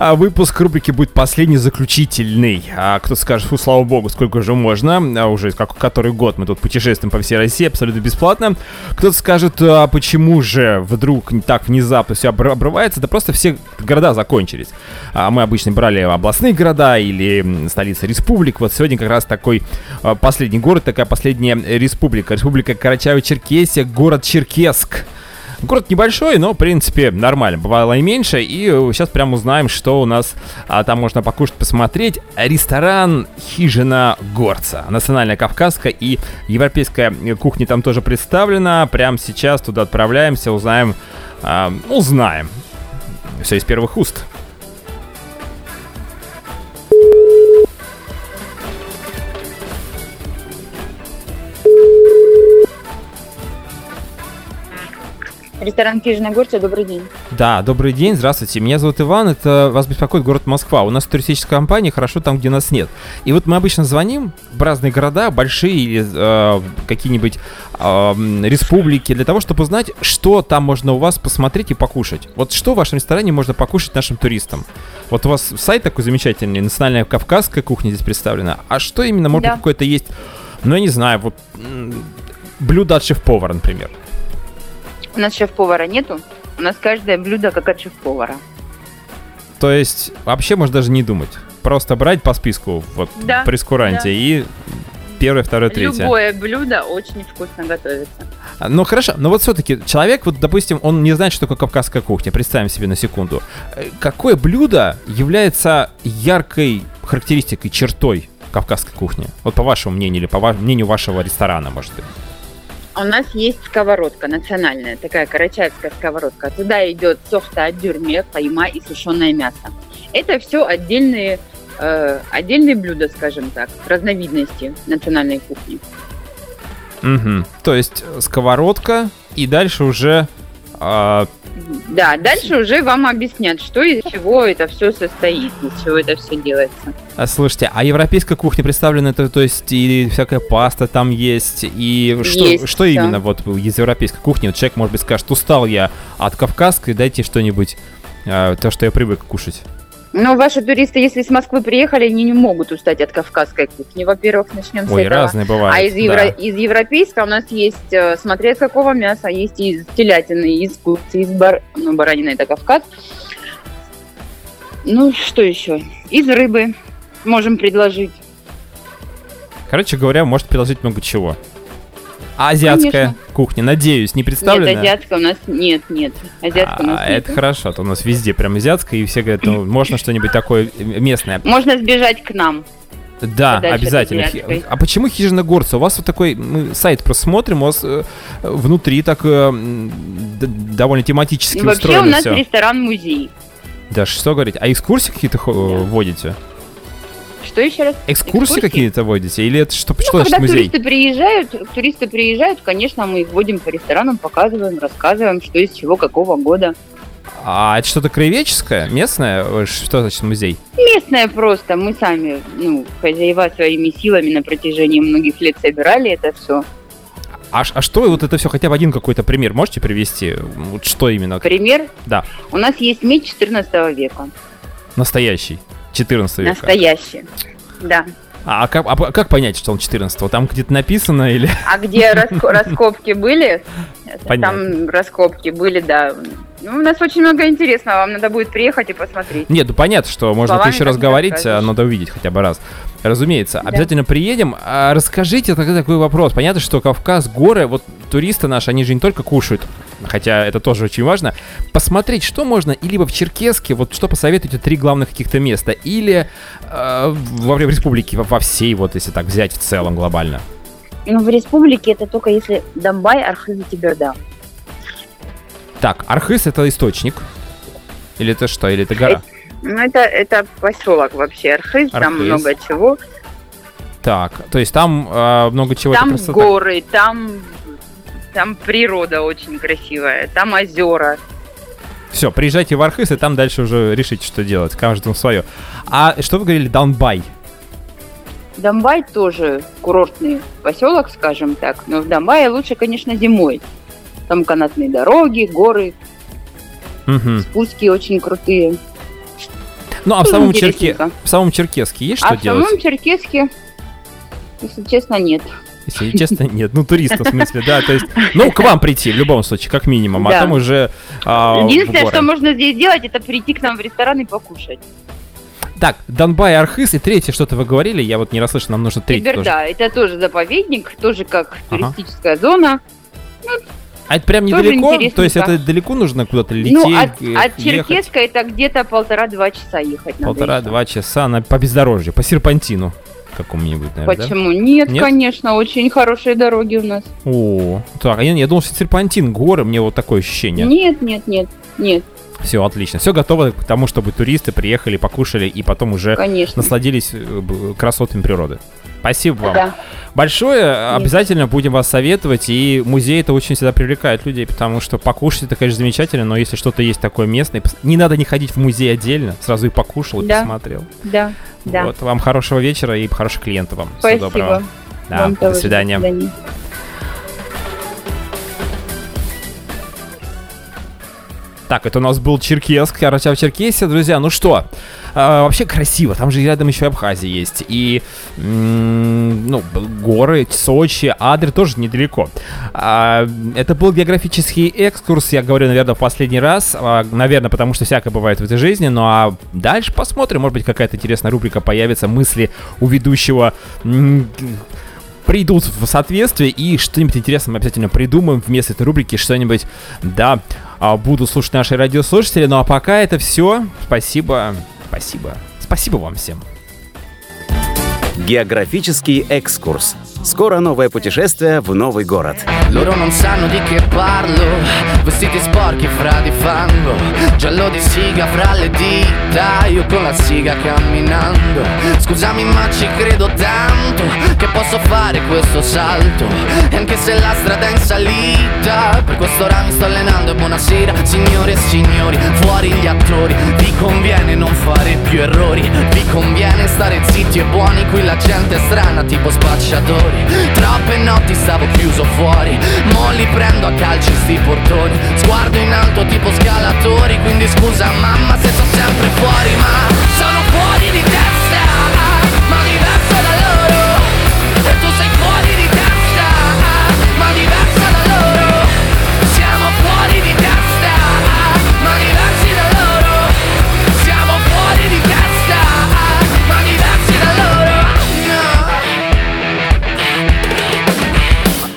выпуск рубрики будет последний, заключительный. А кто скажет, фу, слава богу, сколько же можно. А уже как который год мы тут путешествуем по всей России абсолютно бесплатно. Кто-то скажет, а почему же вдруг так внезапно все обрывается? Да просто все города закончились. А мы обычно брали областные города или столицы республик. Вот сегодня как раз такой а, последний город, такая последняя республика. Республика Карачаево-Черкесия, город Черкесск. Город небольшой, но, в принципе, нормально. Бывало и меньше. И сейчас прям узнаем, что у нас а, там можно покушать, посмотреть. Ресторан «Хижина горца». Национальная кавказская и европейская кухня там тоже представлена. Прямо сейчас туда отправляемся, узнаем. а, узнаем. Все из первых уст. Ресторан Хижина Горца, добрый день. Да, добрый день, здравствуйте. Меня зовут Иван, это вас беспокоит город Москва. У нас туристическая компания, хорошо там, где нас нет. И вот мы обычно звоним в разные города, большие или э, какие-нибудь э, республики, для того, чтобы узнать, что там можно у вас посмотреть и покушать. Вот что в вашем ресторане можно покушать нашим туристам? Вот у вас сайт такой замечательный, национальная кавказская кухня здесь представлена. А что именно, может Да. быть, какое-то есть, ну, я не знаю, вот блюдо от шеф-повара, например. У нас шеф-повара нету. У нас каждое блюдо как от шеф-повара. То есть вообще можно даже не думать. Просто брать по списку вот Да, в прескуранте да. и первое, второе, третье. Любое блюдо очень вкусно готовится. А, Ну хорошо, но вот все-таки человек, вот допустим, он не знает, что такое кавказская кухня. Представим себе на секунду. Э, Какое блюдо является яркой характеристикой, чертой кавказской кухни? Вот по вашему мнению или по ва- мнению вашего ресторана, может быть? У нас есть сковородка национальная, такая карачаевская сковородка. Туда идет софта дюрме, кайма и сушеное мясо. Это все отдельные, э, отдельные блюда, скажем так, разновидности национальной кухни. Мгм. То есть э, сковородка, и дальше уже... а, Да, дальше уже вам объяснят, что из чего это все состоит, из чего это все делается. а, слушайте, а европейская кухня представлена, это, то есть и всякая паста там есть, и что, Есть что всё. именно вот из европейской кухни? Вот человек, может быть, скажет, устал я от кавказской, дайте что-нибудь, а, то, что я привык кушать. Но ваши туристы, если с Москвы приехали, они не могут устать от кавказской кухни. Во-первых, начнем с Ой, этого. разные бывают. А из, да. евро- из европейской у нас есть, э, смотря из какого мяса, есть из телятины, из курицы, из бар... ну, баранины это Кавказ. Ну, что еще? Из рыбы можем предложить. Короче говоря, может предложить много чего. А азиатская Конечно. кухня, надеюсь, не представлена? Нет, азиатская у нас нет, нет. Азиатская у нас А, нет. это хорошо, а то у нас везде прям азиатская, и все говорят, ну, можно что-нибудь такое э, местное. Можно сбежать к нам. Да, Подальше обязательно. А почему хижина горца? У вас вот такой, мы сайт просмотрим, у вас э, внутри так э, довольно тематически вообще у устроено нас все. ресторан-музей. Да, что говорить? А экскурсии какие-то Да. вводите? Что еще раз? Экскурсии, Экскурсии? какие-то вводите? Или это что, что Ну, значит когда музей? туристы приезжают, туристы приезжают, конечно, мы их водим по ресторанам, показываем, рассказываем, что из чего, какого года. А это что-то краеведческое, местное? Э, Что значит музей? Местное просто, мы сами, ну, хозяева своими силами на протяжении многих лет собирали это все. А, а что вот это все, хотя бы один какой-то пример можете привести? Вот что именно? Пример. Да. У нас есть меч 14 века, Настоящий. 14 века. настоящий. Да. А, как, а как понять, что он 14 Там где-то написано или... А где раско- раскопки были? Там раскопки были, да. Ну, у нас очень много интересного, вам надо будет приехать и посмотреть. Нет, ну понятно, что можно еще раз говорить, а надо увидеть хотя бы раз. Разумеется, Да. обязательно приедем. А расскажите тогда такой вопрос. Понятно, что Кавказ, горы, вот туристы наши, они же не только кушают, хотя это тоже очень важно. Посмотреть, что можно, и либо в Черкеске, вот что посоветуете три главных каких-то места, или э, во время республики, во, во всей, вот если так взять в целом глобально. Ну, в республике это только если Донбай, Архыз и Тиберда. Так, Архыз это источник. Или это что? Или это гора? Ну, это, это поселок вообще, Архыз, там Архыз. много чего. Так, то есть там э, много чего. это там просто так. горы, там, там природа очень красивая, там озера. Все, приезжайте в Архыз, и там дальше уже решите, что делать. Каждому свое. А что вы говорили, Донбай? Донбай тоже курортный поселок, скажем так, но в Донбайе лучше, конечно, зимой. Там канатные дороги, горы, Мгм. спуски очень крутые. Ну, а в самом, Черке... В самом Черкеске есть что а в делать? самом Черкеске, если честно, нет. Если честно, нет. Ну, туристов, в смысле, да. То есть, ну, к вам прийти в любом случае, как минимум. А Да. там уже а, Единственное, что можно здесь сделать, это прийти к нам в ресторан и покушать. Так, Донбай, Архыз и третье что-то вы говорили, я вот не расслышал, нам нужно третье тоже. Тиберда, это тоже заповедник, тоже как Ага. туристическая зона. А это прям недалеко? То есть это далеко нужно куда-то лететь, ну, от, э, от ехать? Черкеска это где-то полтора-два часа ехать. Полтора-два часа на, по бездорожью, по серпантину какому-нибудь, наверное, да? Почему? Нет, Нет? конечно, очень хорошие дороги у нас. О, так, а я, я думал, что серпантин, горы, мне вот такое ощущение. Нет, нет, нет, нет, Все, отлично. Все готово к тому, чтобы туристы приехали, покушали и потом уже конечно. насладились э, красотами природы. Спасибо вам Да. большое. Обязательно будем вас советовать. И музей это очень всегда привлекает людей, потому что покушать это, конечно, замечательно, но если что-то есть такое местное, не надо не ходить в музей отдельно, сразу и покушал, и Да. посмотрел. Да, да. Вот, вам хорошего вечера и хороших клиентов вам. Всего Спасибо. доброго. Да, Вам до свидания. До свидания. Так, это у нас был Черкесск, Карачав Черкесия, друзья. Ну что, а, вообще красиво. Там же рядом еще Абхазия есть. И, ну, горы, Сочи, Адры тоже недалеко. А, это был географический экскурс, я говорю, наверное, в последний раз. А, наверное, потому что всякое бывает в этой жизни. Ну а дальше посмотрим. Может быть, какая-то интересная рубрика появится. Мысли у ведущего придут в соответствие и что-нибудь интересное мы обязательно придумаем вместо этой рубрики, что-нибудь, да, а, буду слушать наши радиослушатели. Ну а пока это все. Спасибо, спасибо, спасибо вам всем. Географический экскурс. Скоро новое путешествие в новый город. Loro non sanno di che parlo Vestiti sporchi fra di fango Giallo di siga fra le dita Io con la siga camminando Scusami ma ci credo tanto Che posso fare questo salto E anche se la strada è in salita Per quest'ora mi sto allenando E buonasera signore e signori Fuori gli attori Vi conviene non fare più errori Vi conviene stare zitti e buoni Qui la gente è strana tipo spacciatori Troppe notti stavo chiuso fuori. Mo li prendo a calci sti portoni. Sguardo in alto tipo scalatori. Quindi scusa mamma se sono sempre fuori Ma sono fuori di testa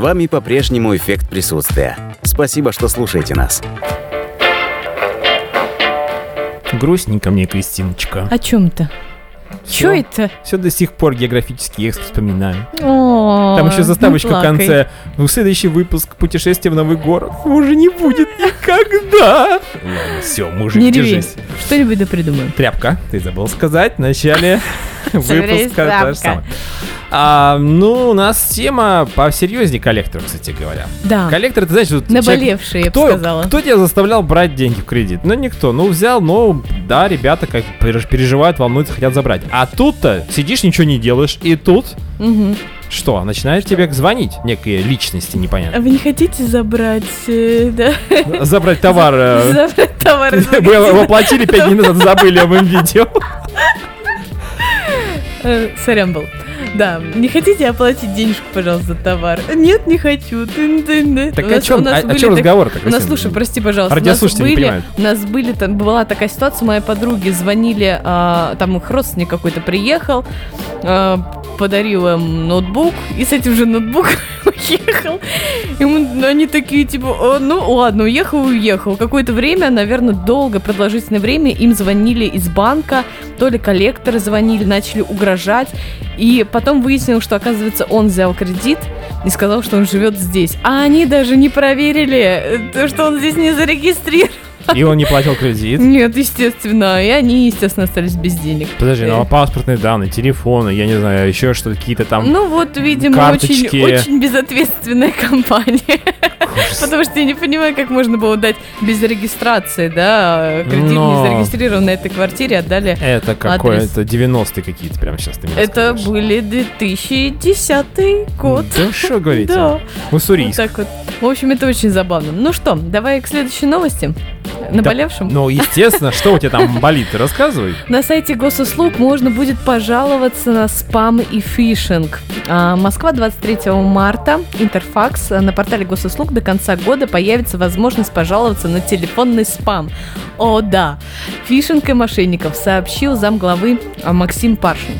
вами по-прежнему эффект присутствия. Спасибо, что слушаете нас. Грустненько мне, Кристиночка. О чем-то? Чё это? Все до сих пор географический экс вспоминаю. О, Там еще заставочка в конце. Ну, следующий выпуск «Путешествие в новый город» уже не будет никогда. Ладно, все, мужик, Не держись. Что-нибудь да придумаем. Тряпка, ты забыл сказать в начале выпуска. А, ну, у нас тема посерьезнее коллектора, кстати говоря. Да, Коллектор, ты знаешь, вот человек- наболевшие, я бы кто, сказала. кто тебя заставлял брать деньги в кредит? Ну, никто. Ну, взял, ну, да, ребята как переж- переживают, волнуются, хотят забрать. А тут-то сидишь, ничего не делаешь, и тут что? Начинают тебе звонить некие личности А непонятные. вы не хотите забрать, э, да, Забрать товар. э, забрать товар его оплатили пять дней назад, забыли об этом видео. Э, Сорян был. Да, не хотите оплатить денежку, пожалуйста, за товар? Нет, не хочу. Так о чем, о, чем так- разговор-то? У нас, Кристина? слушай, прости, пожалуйста, у нас были, у нас были, там была такая ситуация, моей подруге звонили, а, там их родственник какой-то приехал, а, подарил им ноутбук, и с этим же ноутбуком уехал. И мы- они такие, типа, «О, ну ладно, уехал, уехал. Какое-то время, наверное, долго, продолжительное время им звонили из банка, то ли коллекторы звонили, начали угрожать. И потом выяснилось, что, оказывается, он взял кредит и сказал, что он живет здесь. А они даже не проверили, э, то, что он здесь не зарегистрирован. И он не платил кредит. Нет, естественно. И они, естественно, остались без денег. Подожди, ну Э, а паспортные данные, телефоны, я не знаю, еще что-то, какие-то там... Ну вот, видимо, карточки. очень, очень безответственная компания. Потому что я не понимаю, как можно было дать без регистрации, да, кредит Но- не зарегистрирован на этой квартире, отдали. Это какое-то 90-е какие-то прям сейчас ты мне Это расскажешь. были 2010 год. Да что говорите? Да. Вот Уссурийск. так вот. В общем, это очень забавно. Ну что, давай к следующей новости. Наболевшем? Ну, естественно, что у тебя там болит, рассказывай. На сайте госуслуг можно будет пожаловаться на спам и фишинг. А, Москва 23 марта. Интерфакс. На портале госуслуг до конца года появится возможность пожаловаться на телефонный спам. О, да. Фишинг и мошенников сообщил замглавы а, Максим Паршин.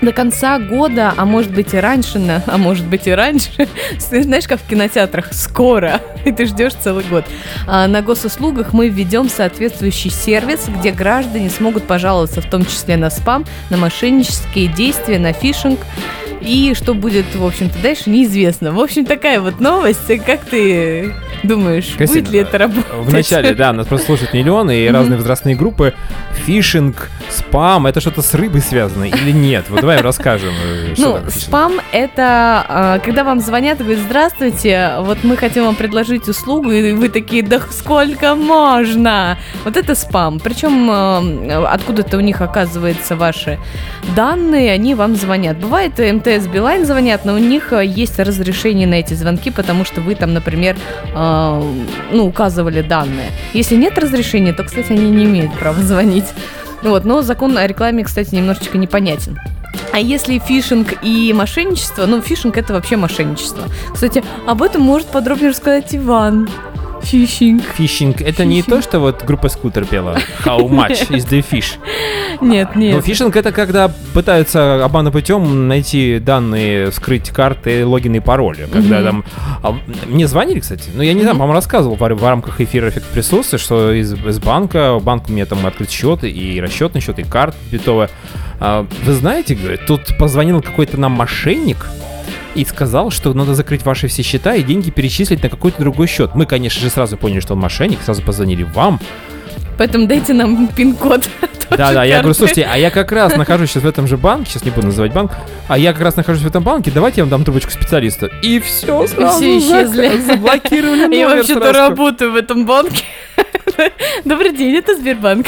До конца года, а может быть и раньше, на- а может быть и раньше, знаешь, как в кинотеатрах, скоро, и ты ждешь целый год. А на госуслугах мы введем соответствующий сервис, где граждане смогут пожаловаться в том числе на спам, на мошеннические действия, на фишинг. И что будет, в общем-то, дальше, неизвестно. В общем, такая вот новость. Как ты думаешь, Кристина, будет ли это работать? В начале, да, нас просто слушают миллионы и разные возрастные группы. Фишинг, спам, это что-то с рыбой связано или нет? Вот давай расскажем. э, Ну, спам это а, когда вам звонят и говорят, здравствуйте, вот мы хотим вам предложить услугу, и вы такие, да сколько можно? Вот это спам. Причем а, откуда-то у них оказывается ваши данные, они вам звонят. Бывает, МТС, Билайн звонят, но у них а, есть разрешение на эти звонки, потому что вы там, например, ну, указывали данные. Если нет разрешения, то, кстати, они не имеют права звонить. Вот, но закон о рекламе, кстати, немножечко непонятен. А если фишинг и мошенничество, ну, фишинг это вообще мошенничество. Кстати, об этом может подробнее рассказать Иван. Фишинг. Фишинг, это не то, что вот группа Скутер пела How much is the fish? Нет, нет. фишинг это когда пытаются обманным путем найти данные, скрыть карты, логины и пароли. Когда там... а, мне звонили, кстати, но я не знаю, по-моему, рассказывал в, в рамках эфира «Эффект присутствия», что из, из банка, банк у меня там открыт счет, и расчетный счет, и карта битовая. А, вы знаете, говорит, тут позвонил какой-то нам мошенник, и сказал, что надо закрыть ваши все счета и деньги перечислить на какой-то другой счет. Мы, конечно же, сразу поняли, что он мошенник, сразу позвонили вам. Поэтому дайте нам пин-код. Да-да, я говорю, слушайте, а я как раз нахожусь сейчас в этом же банке, сейчас не буду называть банк, а я как раз нахожусь в этом банке, давайте я вам дам трубочку специалиста. И все, сразу все исчезли. заблокировали Я номер вообще-то сразу. работаю в этом банке. Добрый день, это Сбербанк.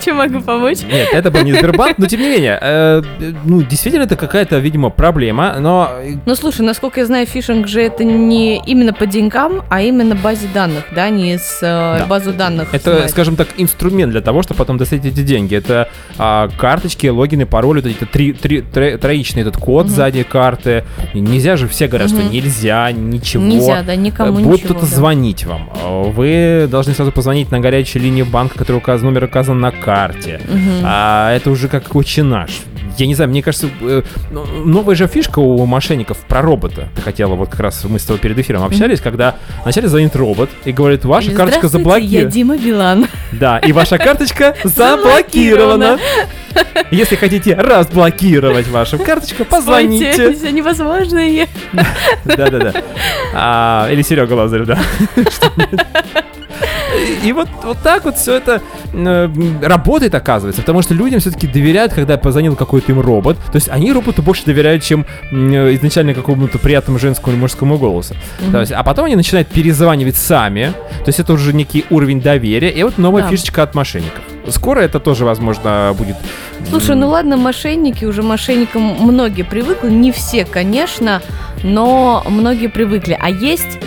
Чем могу помочь? Нет, это был не Сбербанк, но тем не менее, э, ну, действительно, это какая-то, видимо, проблема, но э, Ну, слушай, насколько я знаю, фишинг же это не именно по деньгам, а именно базе данных, да, не с э, Да. базу данных. Это, снимать. скажем так, инструмент для того, чтобы потом достать эти деньги. Это а, карточки, логины, пароли, вот эти три, три- тро- троичный этот код Мгм. сзади карты. Нельзя же, все говорят, что Мгм. нельзя, ничего. Нельзя, да, никому Будет ничего. кто-то да. звонить вам. Вы должны сразу позвонить на горячую линию банка, который указан, номер указан на карте. Мгм. А это уже как очень наш. Я не знаю, мне кажется, э, ну, новая же фишка у мошенников про робота. Ты хотела, вот как раз мы с тобой перед эфиром общались, когда вначале звонит робот и говорит, ваша карточка «Здравствуйте, Я заблокирована. Дима Билан. Да, и ваша карточка заблокирована. Если хотите разблокировать вашу карточку, позвоните. Спойте, все невозможное. Да-да-да. А, Или Серега Лазарев, да. И вот, вот так вот все это э, работает, оказывается, потому что людям все-таки доверяют, когда позвонил какой-то им робот. То есть они роботу больше доверяют, чем э, изначально какому-то приятному женскому или мужскому голосу. То есть, а потом они начинают перезванивать сами. То есть это уже некий уровень доверия. И вот новая Да. фишечка от мошенников. Скоро это тоже, возможно, будет. Слушай, ну ладно, мошенники, уже мошенникам многие привыкли, не все, конечно, но многие привыкли. А есть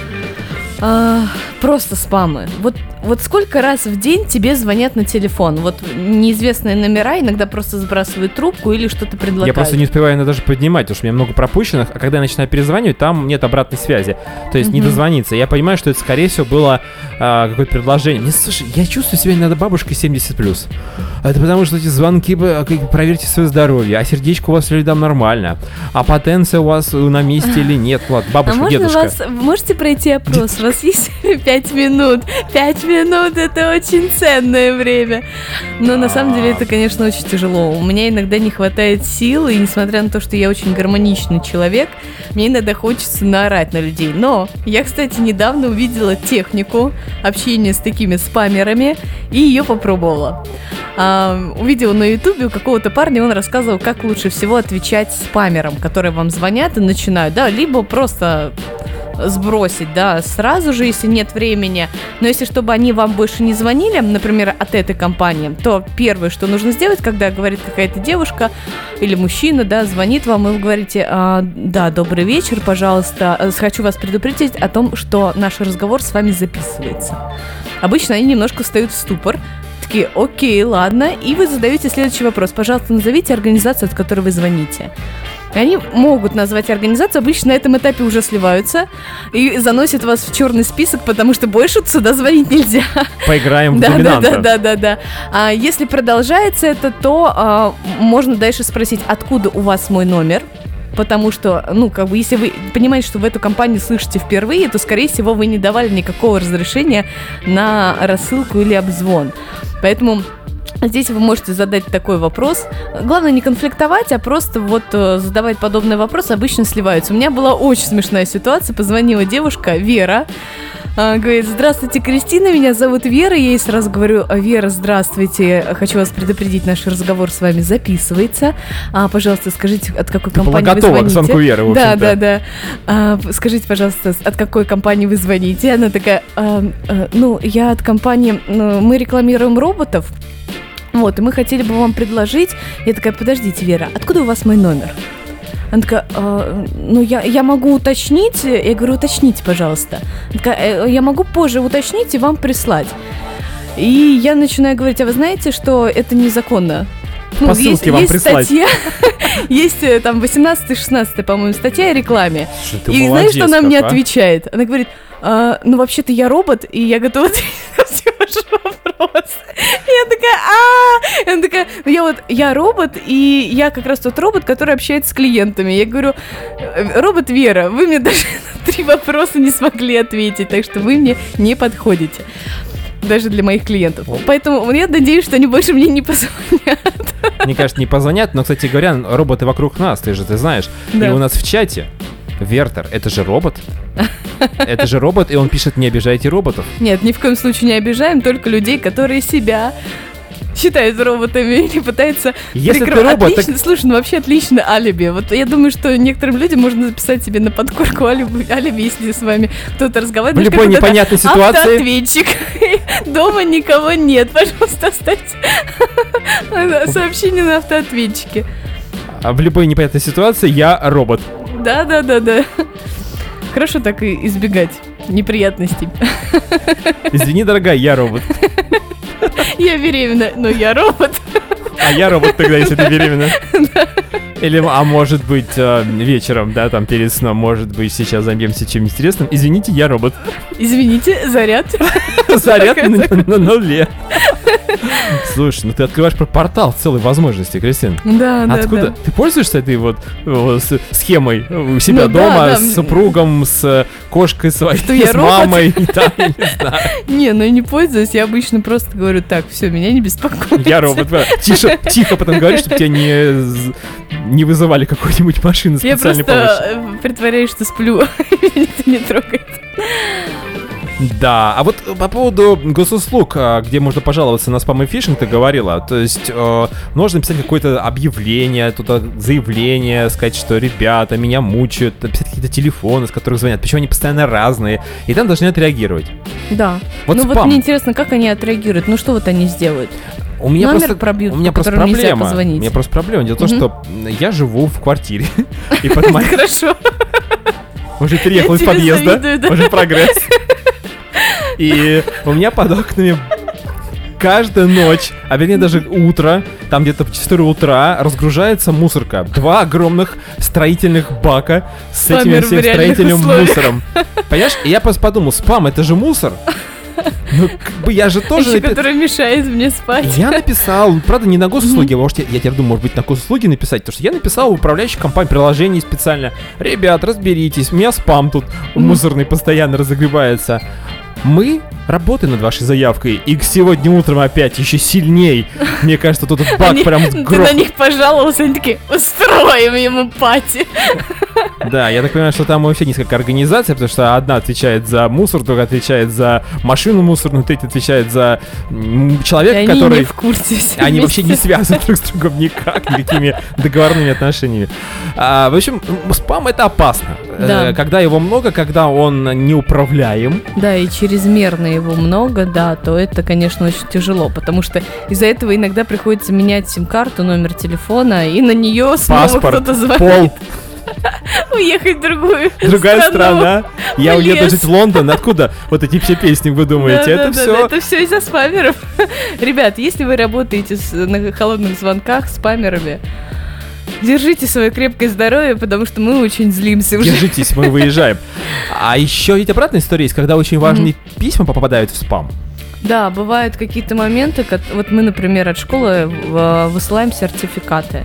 а, просто спамы. Вот, вот сколько раз в день тебе звонят на телефон? Вот неизвестные номера иногда просто сбрасывают трубку или что-то предлагают. Я просто не успеваю иногда даже поднимать, потому что у меня много пропущенных, а когда я начинаю перезванивать, там нет обратной связи. То есть не Мгм. дозвониться. Я понимаю, что это, скорее всего, было а, какое-то предложение. Мне, слушай, я чувствую себя иногда бабушкой 70+. Это потому что эти звонки, а, проверьте свое здоровье, а сердечко у вас ли там нормально, а потенция у вас э, на месте или нет. Ладно, А бабушка, можно дедушка. вас, можете пройти опрос? У вас есть пять минут. Пять минут это очень ценное время. Но на самом деле это, конечно, очень тяжело. У меня иногда не хватает сил, и несмотря на то, что я очень гармоничный человек, мне иногда хочется наорать на людей. Но я, кстати, недавно увидела технику общения с такими спамерами и ее попробовала. А, увидела на ютубе у какого-то парня, он рассказывал, как лучше всего отвечать спамерам, которые вам звонят и начинают, да, либо просто сбросить, да, сразу же, если нет времени. Но если чтобы они вам больше не звонили, например, от этой компании, то первое, что нужно сделать, когда говорит какая-то девушка или мужчина, да, звонит вам, и вы говорите, «А, да, добрый вечер, пожалуйста, э, хочу вас предупредить о том, что наш разговор с вами записывается. обычно они немножко встают в ступор. Такие, окей, ладно. И вы задаете следующий вопрос. Пожалуйста, назовите организацию, от которой вы звоните. Они могут назвать организацию, обычно на этом этапе уже сливаются и заносят вас в черный список, потому что больше сюда звонить нельзя. Поиграем в Да, да, да, да, да, да. А если продолжается это, то а, можно дальше спросить, откуда у вас мой номер. Потому что, ну, как бы, если вы понимаете, что в эту компанию слышите впервые, то, скорее всего, вы не давали никакого разрешения на рассылку или обзвон. Поэтому Здесь вы можете задать такой вопрос. Главное не конфликтовать, а просто вот э, задавать подобные вопросы обычно сливаются. У меня была очень смешная ситуация. Позвонила девушка Вера. А, Говорит, здравствуйте, Кристина, меня зовут Вера. Я ей сразу говорю, Вера, здравствуйте, хочу вас предупредить, наш разговор с вами записывается. А, пожалуйста, скажите, от какой Ты была компании вы готова к звоните? звонку Веры, Да, да, да. А, скажите, пожалуйста, от какой компании вы звоните? Она такая, «А, а, ну, я от компании, ну, мы рекламируем роботов. Вот, и мы хотели бы вам предложить. Я такая, подождите, Вера, откуда у вас мой номер? Она такая, «А, ну я, я могу уточнить. Я говорю, уточните, пожалуйста. Она такая, «Э, я могу позже уточнить и вам прислать. И я начинаю говорить, а вы знаете, что это незаконно? Ну, По ссылке есть, вам есть прислать. статья, есть э, там 18-16, по-моему, статья о рекламе. Ты и знаешь, что она мне отвечает? Она говорит, «А, ну вообще-то я робот, и я готова ответить И я такая, а Она такая, ну я вот, я робот, и я как раз тот робот, который общается с клиентами. Я говорю, «Э, робот Вера, вы мне даже на три вопроса не смогли ответить, так что вы мне не подходите. Даже для моих клиентов. Поэтому я надеюсь, что они больше мне не позвонят. Мне кажется, не позвонят, но, кстати говоря, роботы вокруг нас, ты же ты знаешь. Да. И у нас в чате Вертер, это же робот. Это же робот, и он пишет, не обижайте роботов. Нет, ни в коем случае не обижаем, только людей, которые себя считают роботами или пытаются... Если прикры- ты робот, Отлично, слушай, ну вообще отличное алиби. Вот я думаю, что некоторым людям можно записать себе на подкорку алиби, алиби если с вами кто-то разговаривает. В любой вот непонятной ситуации. Автоответчик. Дома никого нет. Пожалуйста, оставьте сообщение на автоответчике. А в любой непонятной ситуации я робот. Да-да-да-да. Хорошо так и избегать неприятностей. Извини, дорогая, я робот. Я беременна, но я робот. А я робот тогда, если ты беременна. Или, а может быть, э, вечером, да, там перед сном, может быть, сейчас займемся чем интересным. Извините, я робот. Извините, заряд. Заряд на, на нуле. Слушай, ну ты открываешь про портал целой возможности, Кристин. Да, да, Откуда? да. Ты пользуешься этой вот схемой у себя Ну дома, да. с супругом, с кошкой своей, Что я с мамой я не знаю. Не, ну я не пользуюсь, я обычно просто говорю, так, все, меня не беспокоит. Я робот. Тише, тихо потом говоришь, чтобы тебя не, не вызывали какую-нибудь машину Я специальной просто помощи. э, притворяюсь, что сплю, меня не трогает. Да, а вот по поводу госуслуг, а, где можно пожаловаться на спам и фишинг, ты говорила. То есть э, нужно написать какое-то объявление, туда заявление, сказать, что ребята меня мучают, написать какие-то телефоны, с которых звонят, причем они постоянно разные, и там должны отреагировать. Да. Вот ну вот спам. мне интересно, как они отреагируют, ну что вот они сделают? У меня Номер просто, пробьют, у меня просто проблема. У меня просто проблема. Дело в том, что я живу в квартире, и под моей Хорошо. Уже переехал из подъезда. Уже прогресс. И у меня под окнами каждая ночь, а вернее даже утро, там где-то в 4 утра, разгружается мусорка. Два огромных строительных бака с Спамер этим всем строительным условиях. мусором. Понимаешь? И я просто подумал, спам, это же мусор. Ну, как бы я же тоже... Еще напи- который мешает мне спать. я написал, правда, не на госуслуги, а может, я, я теперь думаю, может быть, на госуслуги написать, потому что я написал управляющей компании приложений специально. Ребят, разберитесь, у меня спам тут мусорный постоянно разогревается. Мы работаем над вашей заявкой, и сегодня утром опять еще сильней. Мне кажется, тут этот баг Они- прям Ты грох. на них пожаловался, они такие, устроим ему пати. Да, я так понимаю, что там вообще несколько организаций, потому что одна отвечает за мусор, другая отвечает за машину мусорную, третья отвечает за м, И человека, они который... не в курсе. все Они вообще не вместе. связаны друг с другом никак, никакими договорными отношениями. А, в общем, спам это опасно. Да. Э, Когда его много, когда он неуправляем. Да, и чрезмерно его много, да, то это, конечно, очень тяжело, потому что из-за этого иногда приходится менять сим-карту, номер телефона, и на нее снова Паспорт, кто-то звонит. пол. уехать в другую Другая страну. страна. Я уеду жить в Лондон. Откуда вот эти все песни вы думаете? Это все. Это все из-за спамеров. Ребят, если вы работаете с- на холодных звонках с спамерами, держите свое крепкое здоровье, потому что мы очень злимся уже. Держитесь, мы выезжаем. А еще ведь обратная история есть, когда очень важные письма попадают в спам. Да, бывают какие-то моменты, как- вот мы, например, от школы в- высылаем сертификаты.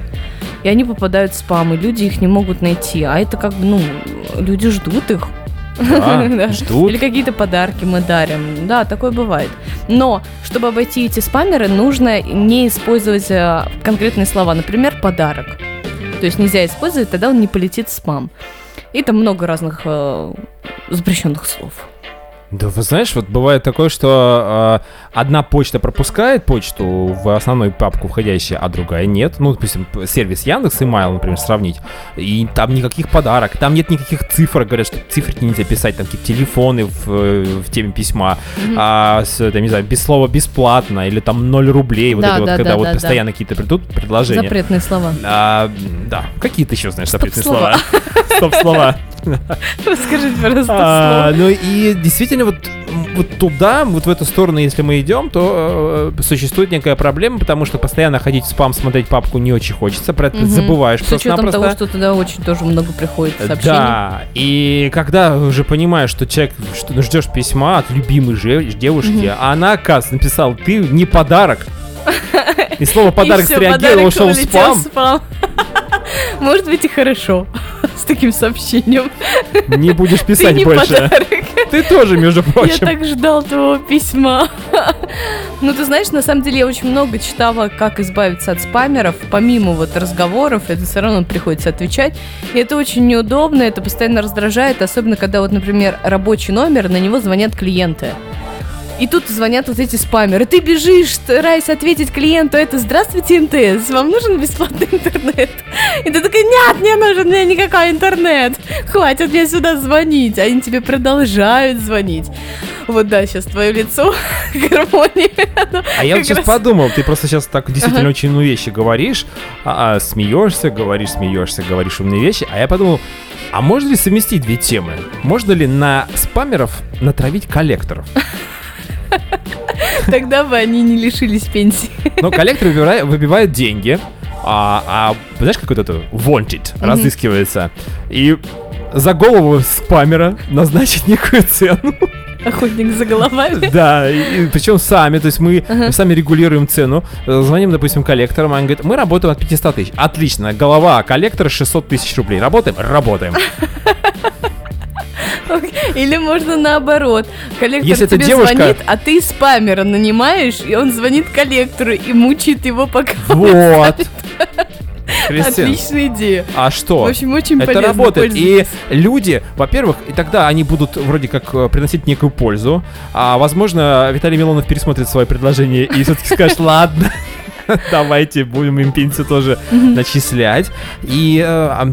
И они попадают в спам, и люди их не могут найти. А это как бы, ну, люди ждут их. Да, Да. ждут. Или какие-то подарки мы дарим. Да, такое бывает. Но, чтобы обойти эти спамеры, нужно не использовать э, конкретные слова. Например, подарок. То есть нельзя использовать, тогда он не полетит в спам. И там много разных э, запрещенных слов. Да, вы знаешь, вот бывает такое, что э, одна почта пропускает почту в основную папку входящую, а другая нет. Ну, допустим, сервис Яндекс и Mail, например, сравнить. И там никаких подарок, там нет никаких цифр. Говорят, что циферки нельзя писать, там какие-то телефоны в, в теме письма. А, с, там, не знаю, без слова бесплатно или там 0 рублей. Вот Да, это вот, да, когда да, вот да, постоянно какие-то придут предложения. Запретные слова. А, да, какие ты еще знаешь запретные Стоп-слова. слова? Стоп-слова. Расскажите, пожалуйста, А, ну и действительно вот, вот туда, вот в эту сторону, если мы идем, то э, существует некая проблема, потому что постоянно ходить в спам, смотреть папку не очень хочется, про это Мгм. забываешь С учетом того, что туда очень тоже много приходит сообщений. Да, и когда уже понимаешь, что человек, что ну, ждешь письма от любимой же девушки, а она, оказывается, написала, ты не подарок. И слово подарок среагировал, ушел в спам. Может быть и хорошо с таким сообщением. Не будешь Ты писать не больше. подарок. Ты тоже, между Я прочим. так ждал твоего письма. Ну, ты знаешь, на самом деле я очень много читала, как избавиться от спамеров. Помимо вот разговоров, это все равно приходится отвечать. И это очень неудобно, это постоянно раздражает, особенно когда вот, например, рабочий номер, на него звонят клиенты. И тут звонят вот эти спамеры. Ты бежишь, стараясь ответить клиенту, это «Здравствуйте, МТС, вам нужен бесплатный интернет?» И ты такая «Нет, не нужен мне никакой интернет, хватит мне сюда звонить». Они тебе продолжают звонить. Вот да, сейчас твое лицо, гармония. оно А я вот сейчас раз- подумал, ты просто сейчас так действительно Ага. очень умные вещи говоришь, а, а, смеешься, говоришь, смеешься, говоришь умные вещи, а я подумал, а можно ли совместить две темы? Можно ли на спамеров натравить коллекторов? Тогда бы они не лишились пенсии. Но коллектор выбира- выбивает деньги, а, а знаешь, как вот это wanted разыскивается, и за голову спамера назначить некую цену. Охотник за головами. Да, и, причем сами, то есть мы сами регулируем цену. Звоним, допустим, коллекторам, они говорят, мы работаем от 500 тысяч. Отлично, голова коллектора 600 тысяч рублей. Работаем? Работаем. Или можно наоборот. Коллектор Если тебе девушка- звонит, а ты спамера нанимаешь, и он звонит коллектору и мучает его пока. Вот. Кристин, Отличная идея. а что? В общем, очень Это работает. И люди, во-первых, и тогда они будут вроде как э, приносить некую пользу. А возможно, Виталий Милонов пересмотрит свое предложение и все-таки скажет, ладно, давайте будем им пенсию тоже начислять. И, э, а,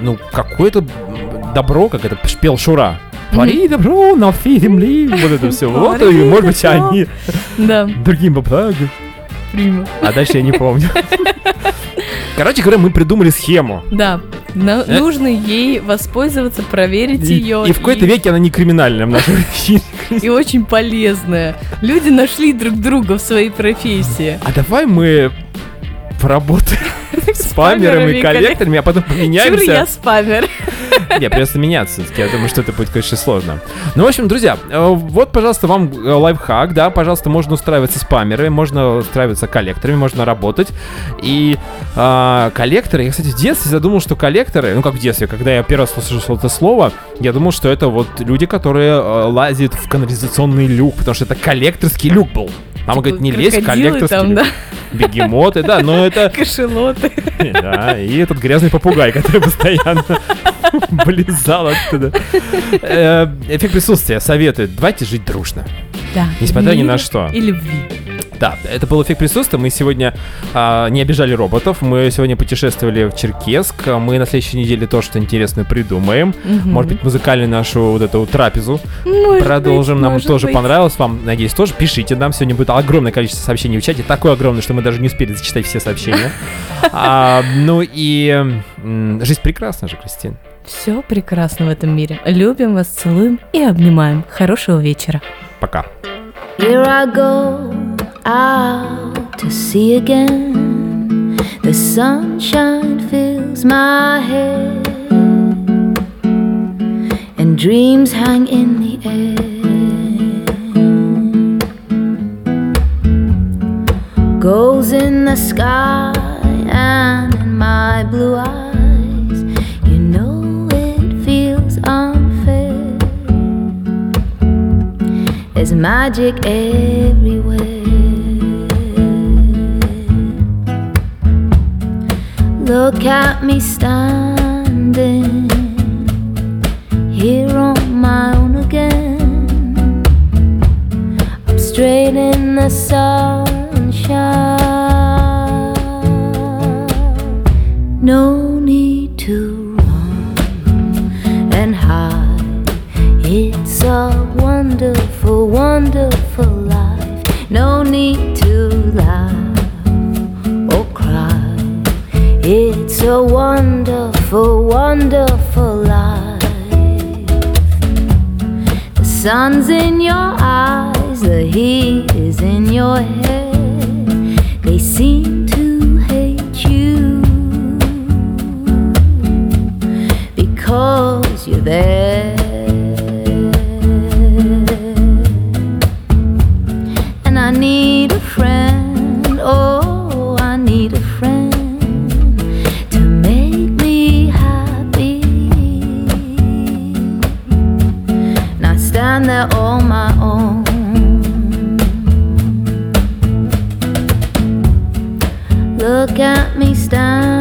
ну, какое-то добро, как это шпел Шура. Твори добро на всей земле. Вот это все. Вот, и, может быть, они Да, другим прима. А дальше я не помню. Короче говоря, мы придумали схему. Да, на- Э? нужно ей воспользоваться, проверить И, ее. и в какой-то веке она не криминальная в нашем. И очень полезная. Люди нашли друг друга в своей профессии. А давай мы поработаем с спамерами и коллекторами, а потом Чур, я поменяемся. спамер. Не, придется меняться. Я думаю, что это будет, конечно, сложно. Ну, в общем, друзья, э, вот, пожалуйста, вам э, лайфхак, да, пожалуйста, можно устраиваться спамерами, можно устраиваться коллекторами, можно работать. И а, коллекторы, я, кстати, в детстве задумал, что коллекторы, ну, как в детстве, когда я первый раз услышал это слово, я думал, что это вот люди, которые э, лазят в канализационный люк, потому что это коллекторский люк был. Мама говорит, не лезь Типа коллекторский там, да, Бегемоты, да, но это... кошелоты. Да, и этот грязный попугай, который постоянно близал оттуда. Э, Эффект присутствия советует, давайте жить дружно. Да. Несмотря ни на что. И любви. Да, это был эффект присутствия. Мы сегодня а, не обижали роботов. Мы сегодня путешествовали в Черкесск. Мы на следующей неделе тоже что-то интересное придумаем. Мгм. Может быть, музыкальную нашу вот эту трапезу Может продолжим. быть, Нам может тоже быть. понравилось. Вам, надеюсь, тоже. Пишите нам. Сегодня будет огромное количество сообщений в чате. Такое огромное, что мы даже не успели зачитать все сообщения. А, Ну и жизнь прекрасна же, Кристин. Все прекрасно в этом мире. Любим вас, целуем и обнимаем. Хорошего вечера. Пока. Here I go out to sea again. The sunshine fills my head, and dreams hang in the air. Goals in the sky and in my blue eyes. You know it feels unfair. There's magic everywhere. Look at me standing here on my own again. I'm straight in the sunshine. No need to run and hide. It's a wonderful, wonderful a wonderful, wonderful life. The sun's in your eyes, the heat is in your head. They seem to hate you because you're there. My own. Look at me standing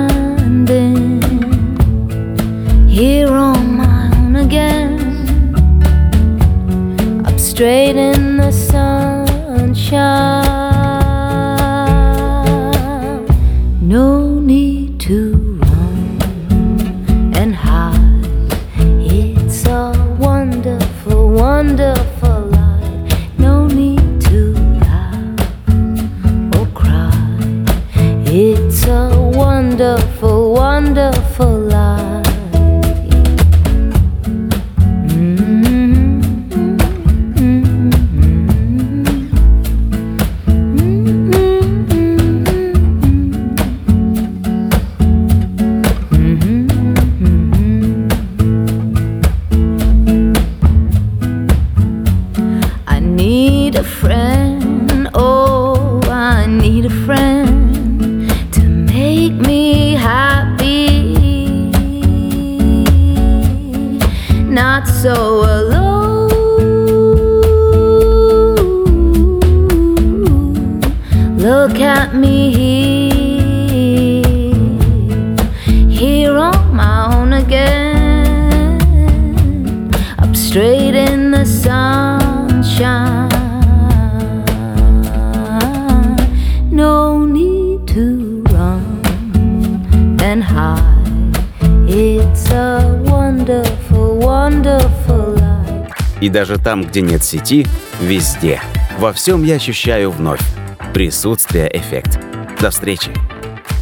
там, где нет сети, везде. Во всем я ощущаю вновь присутствие эффект. До встречи!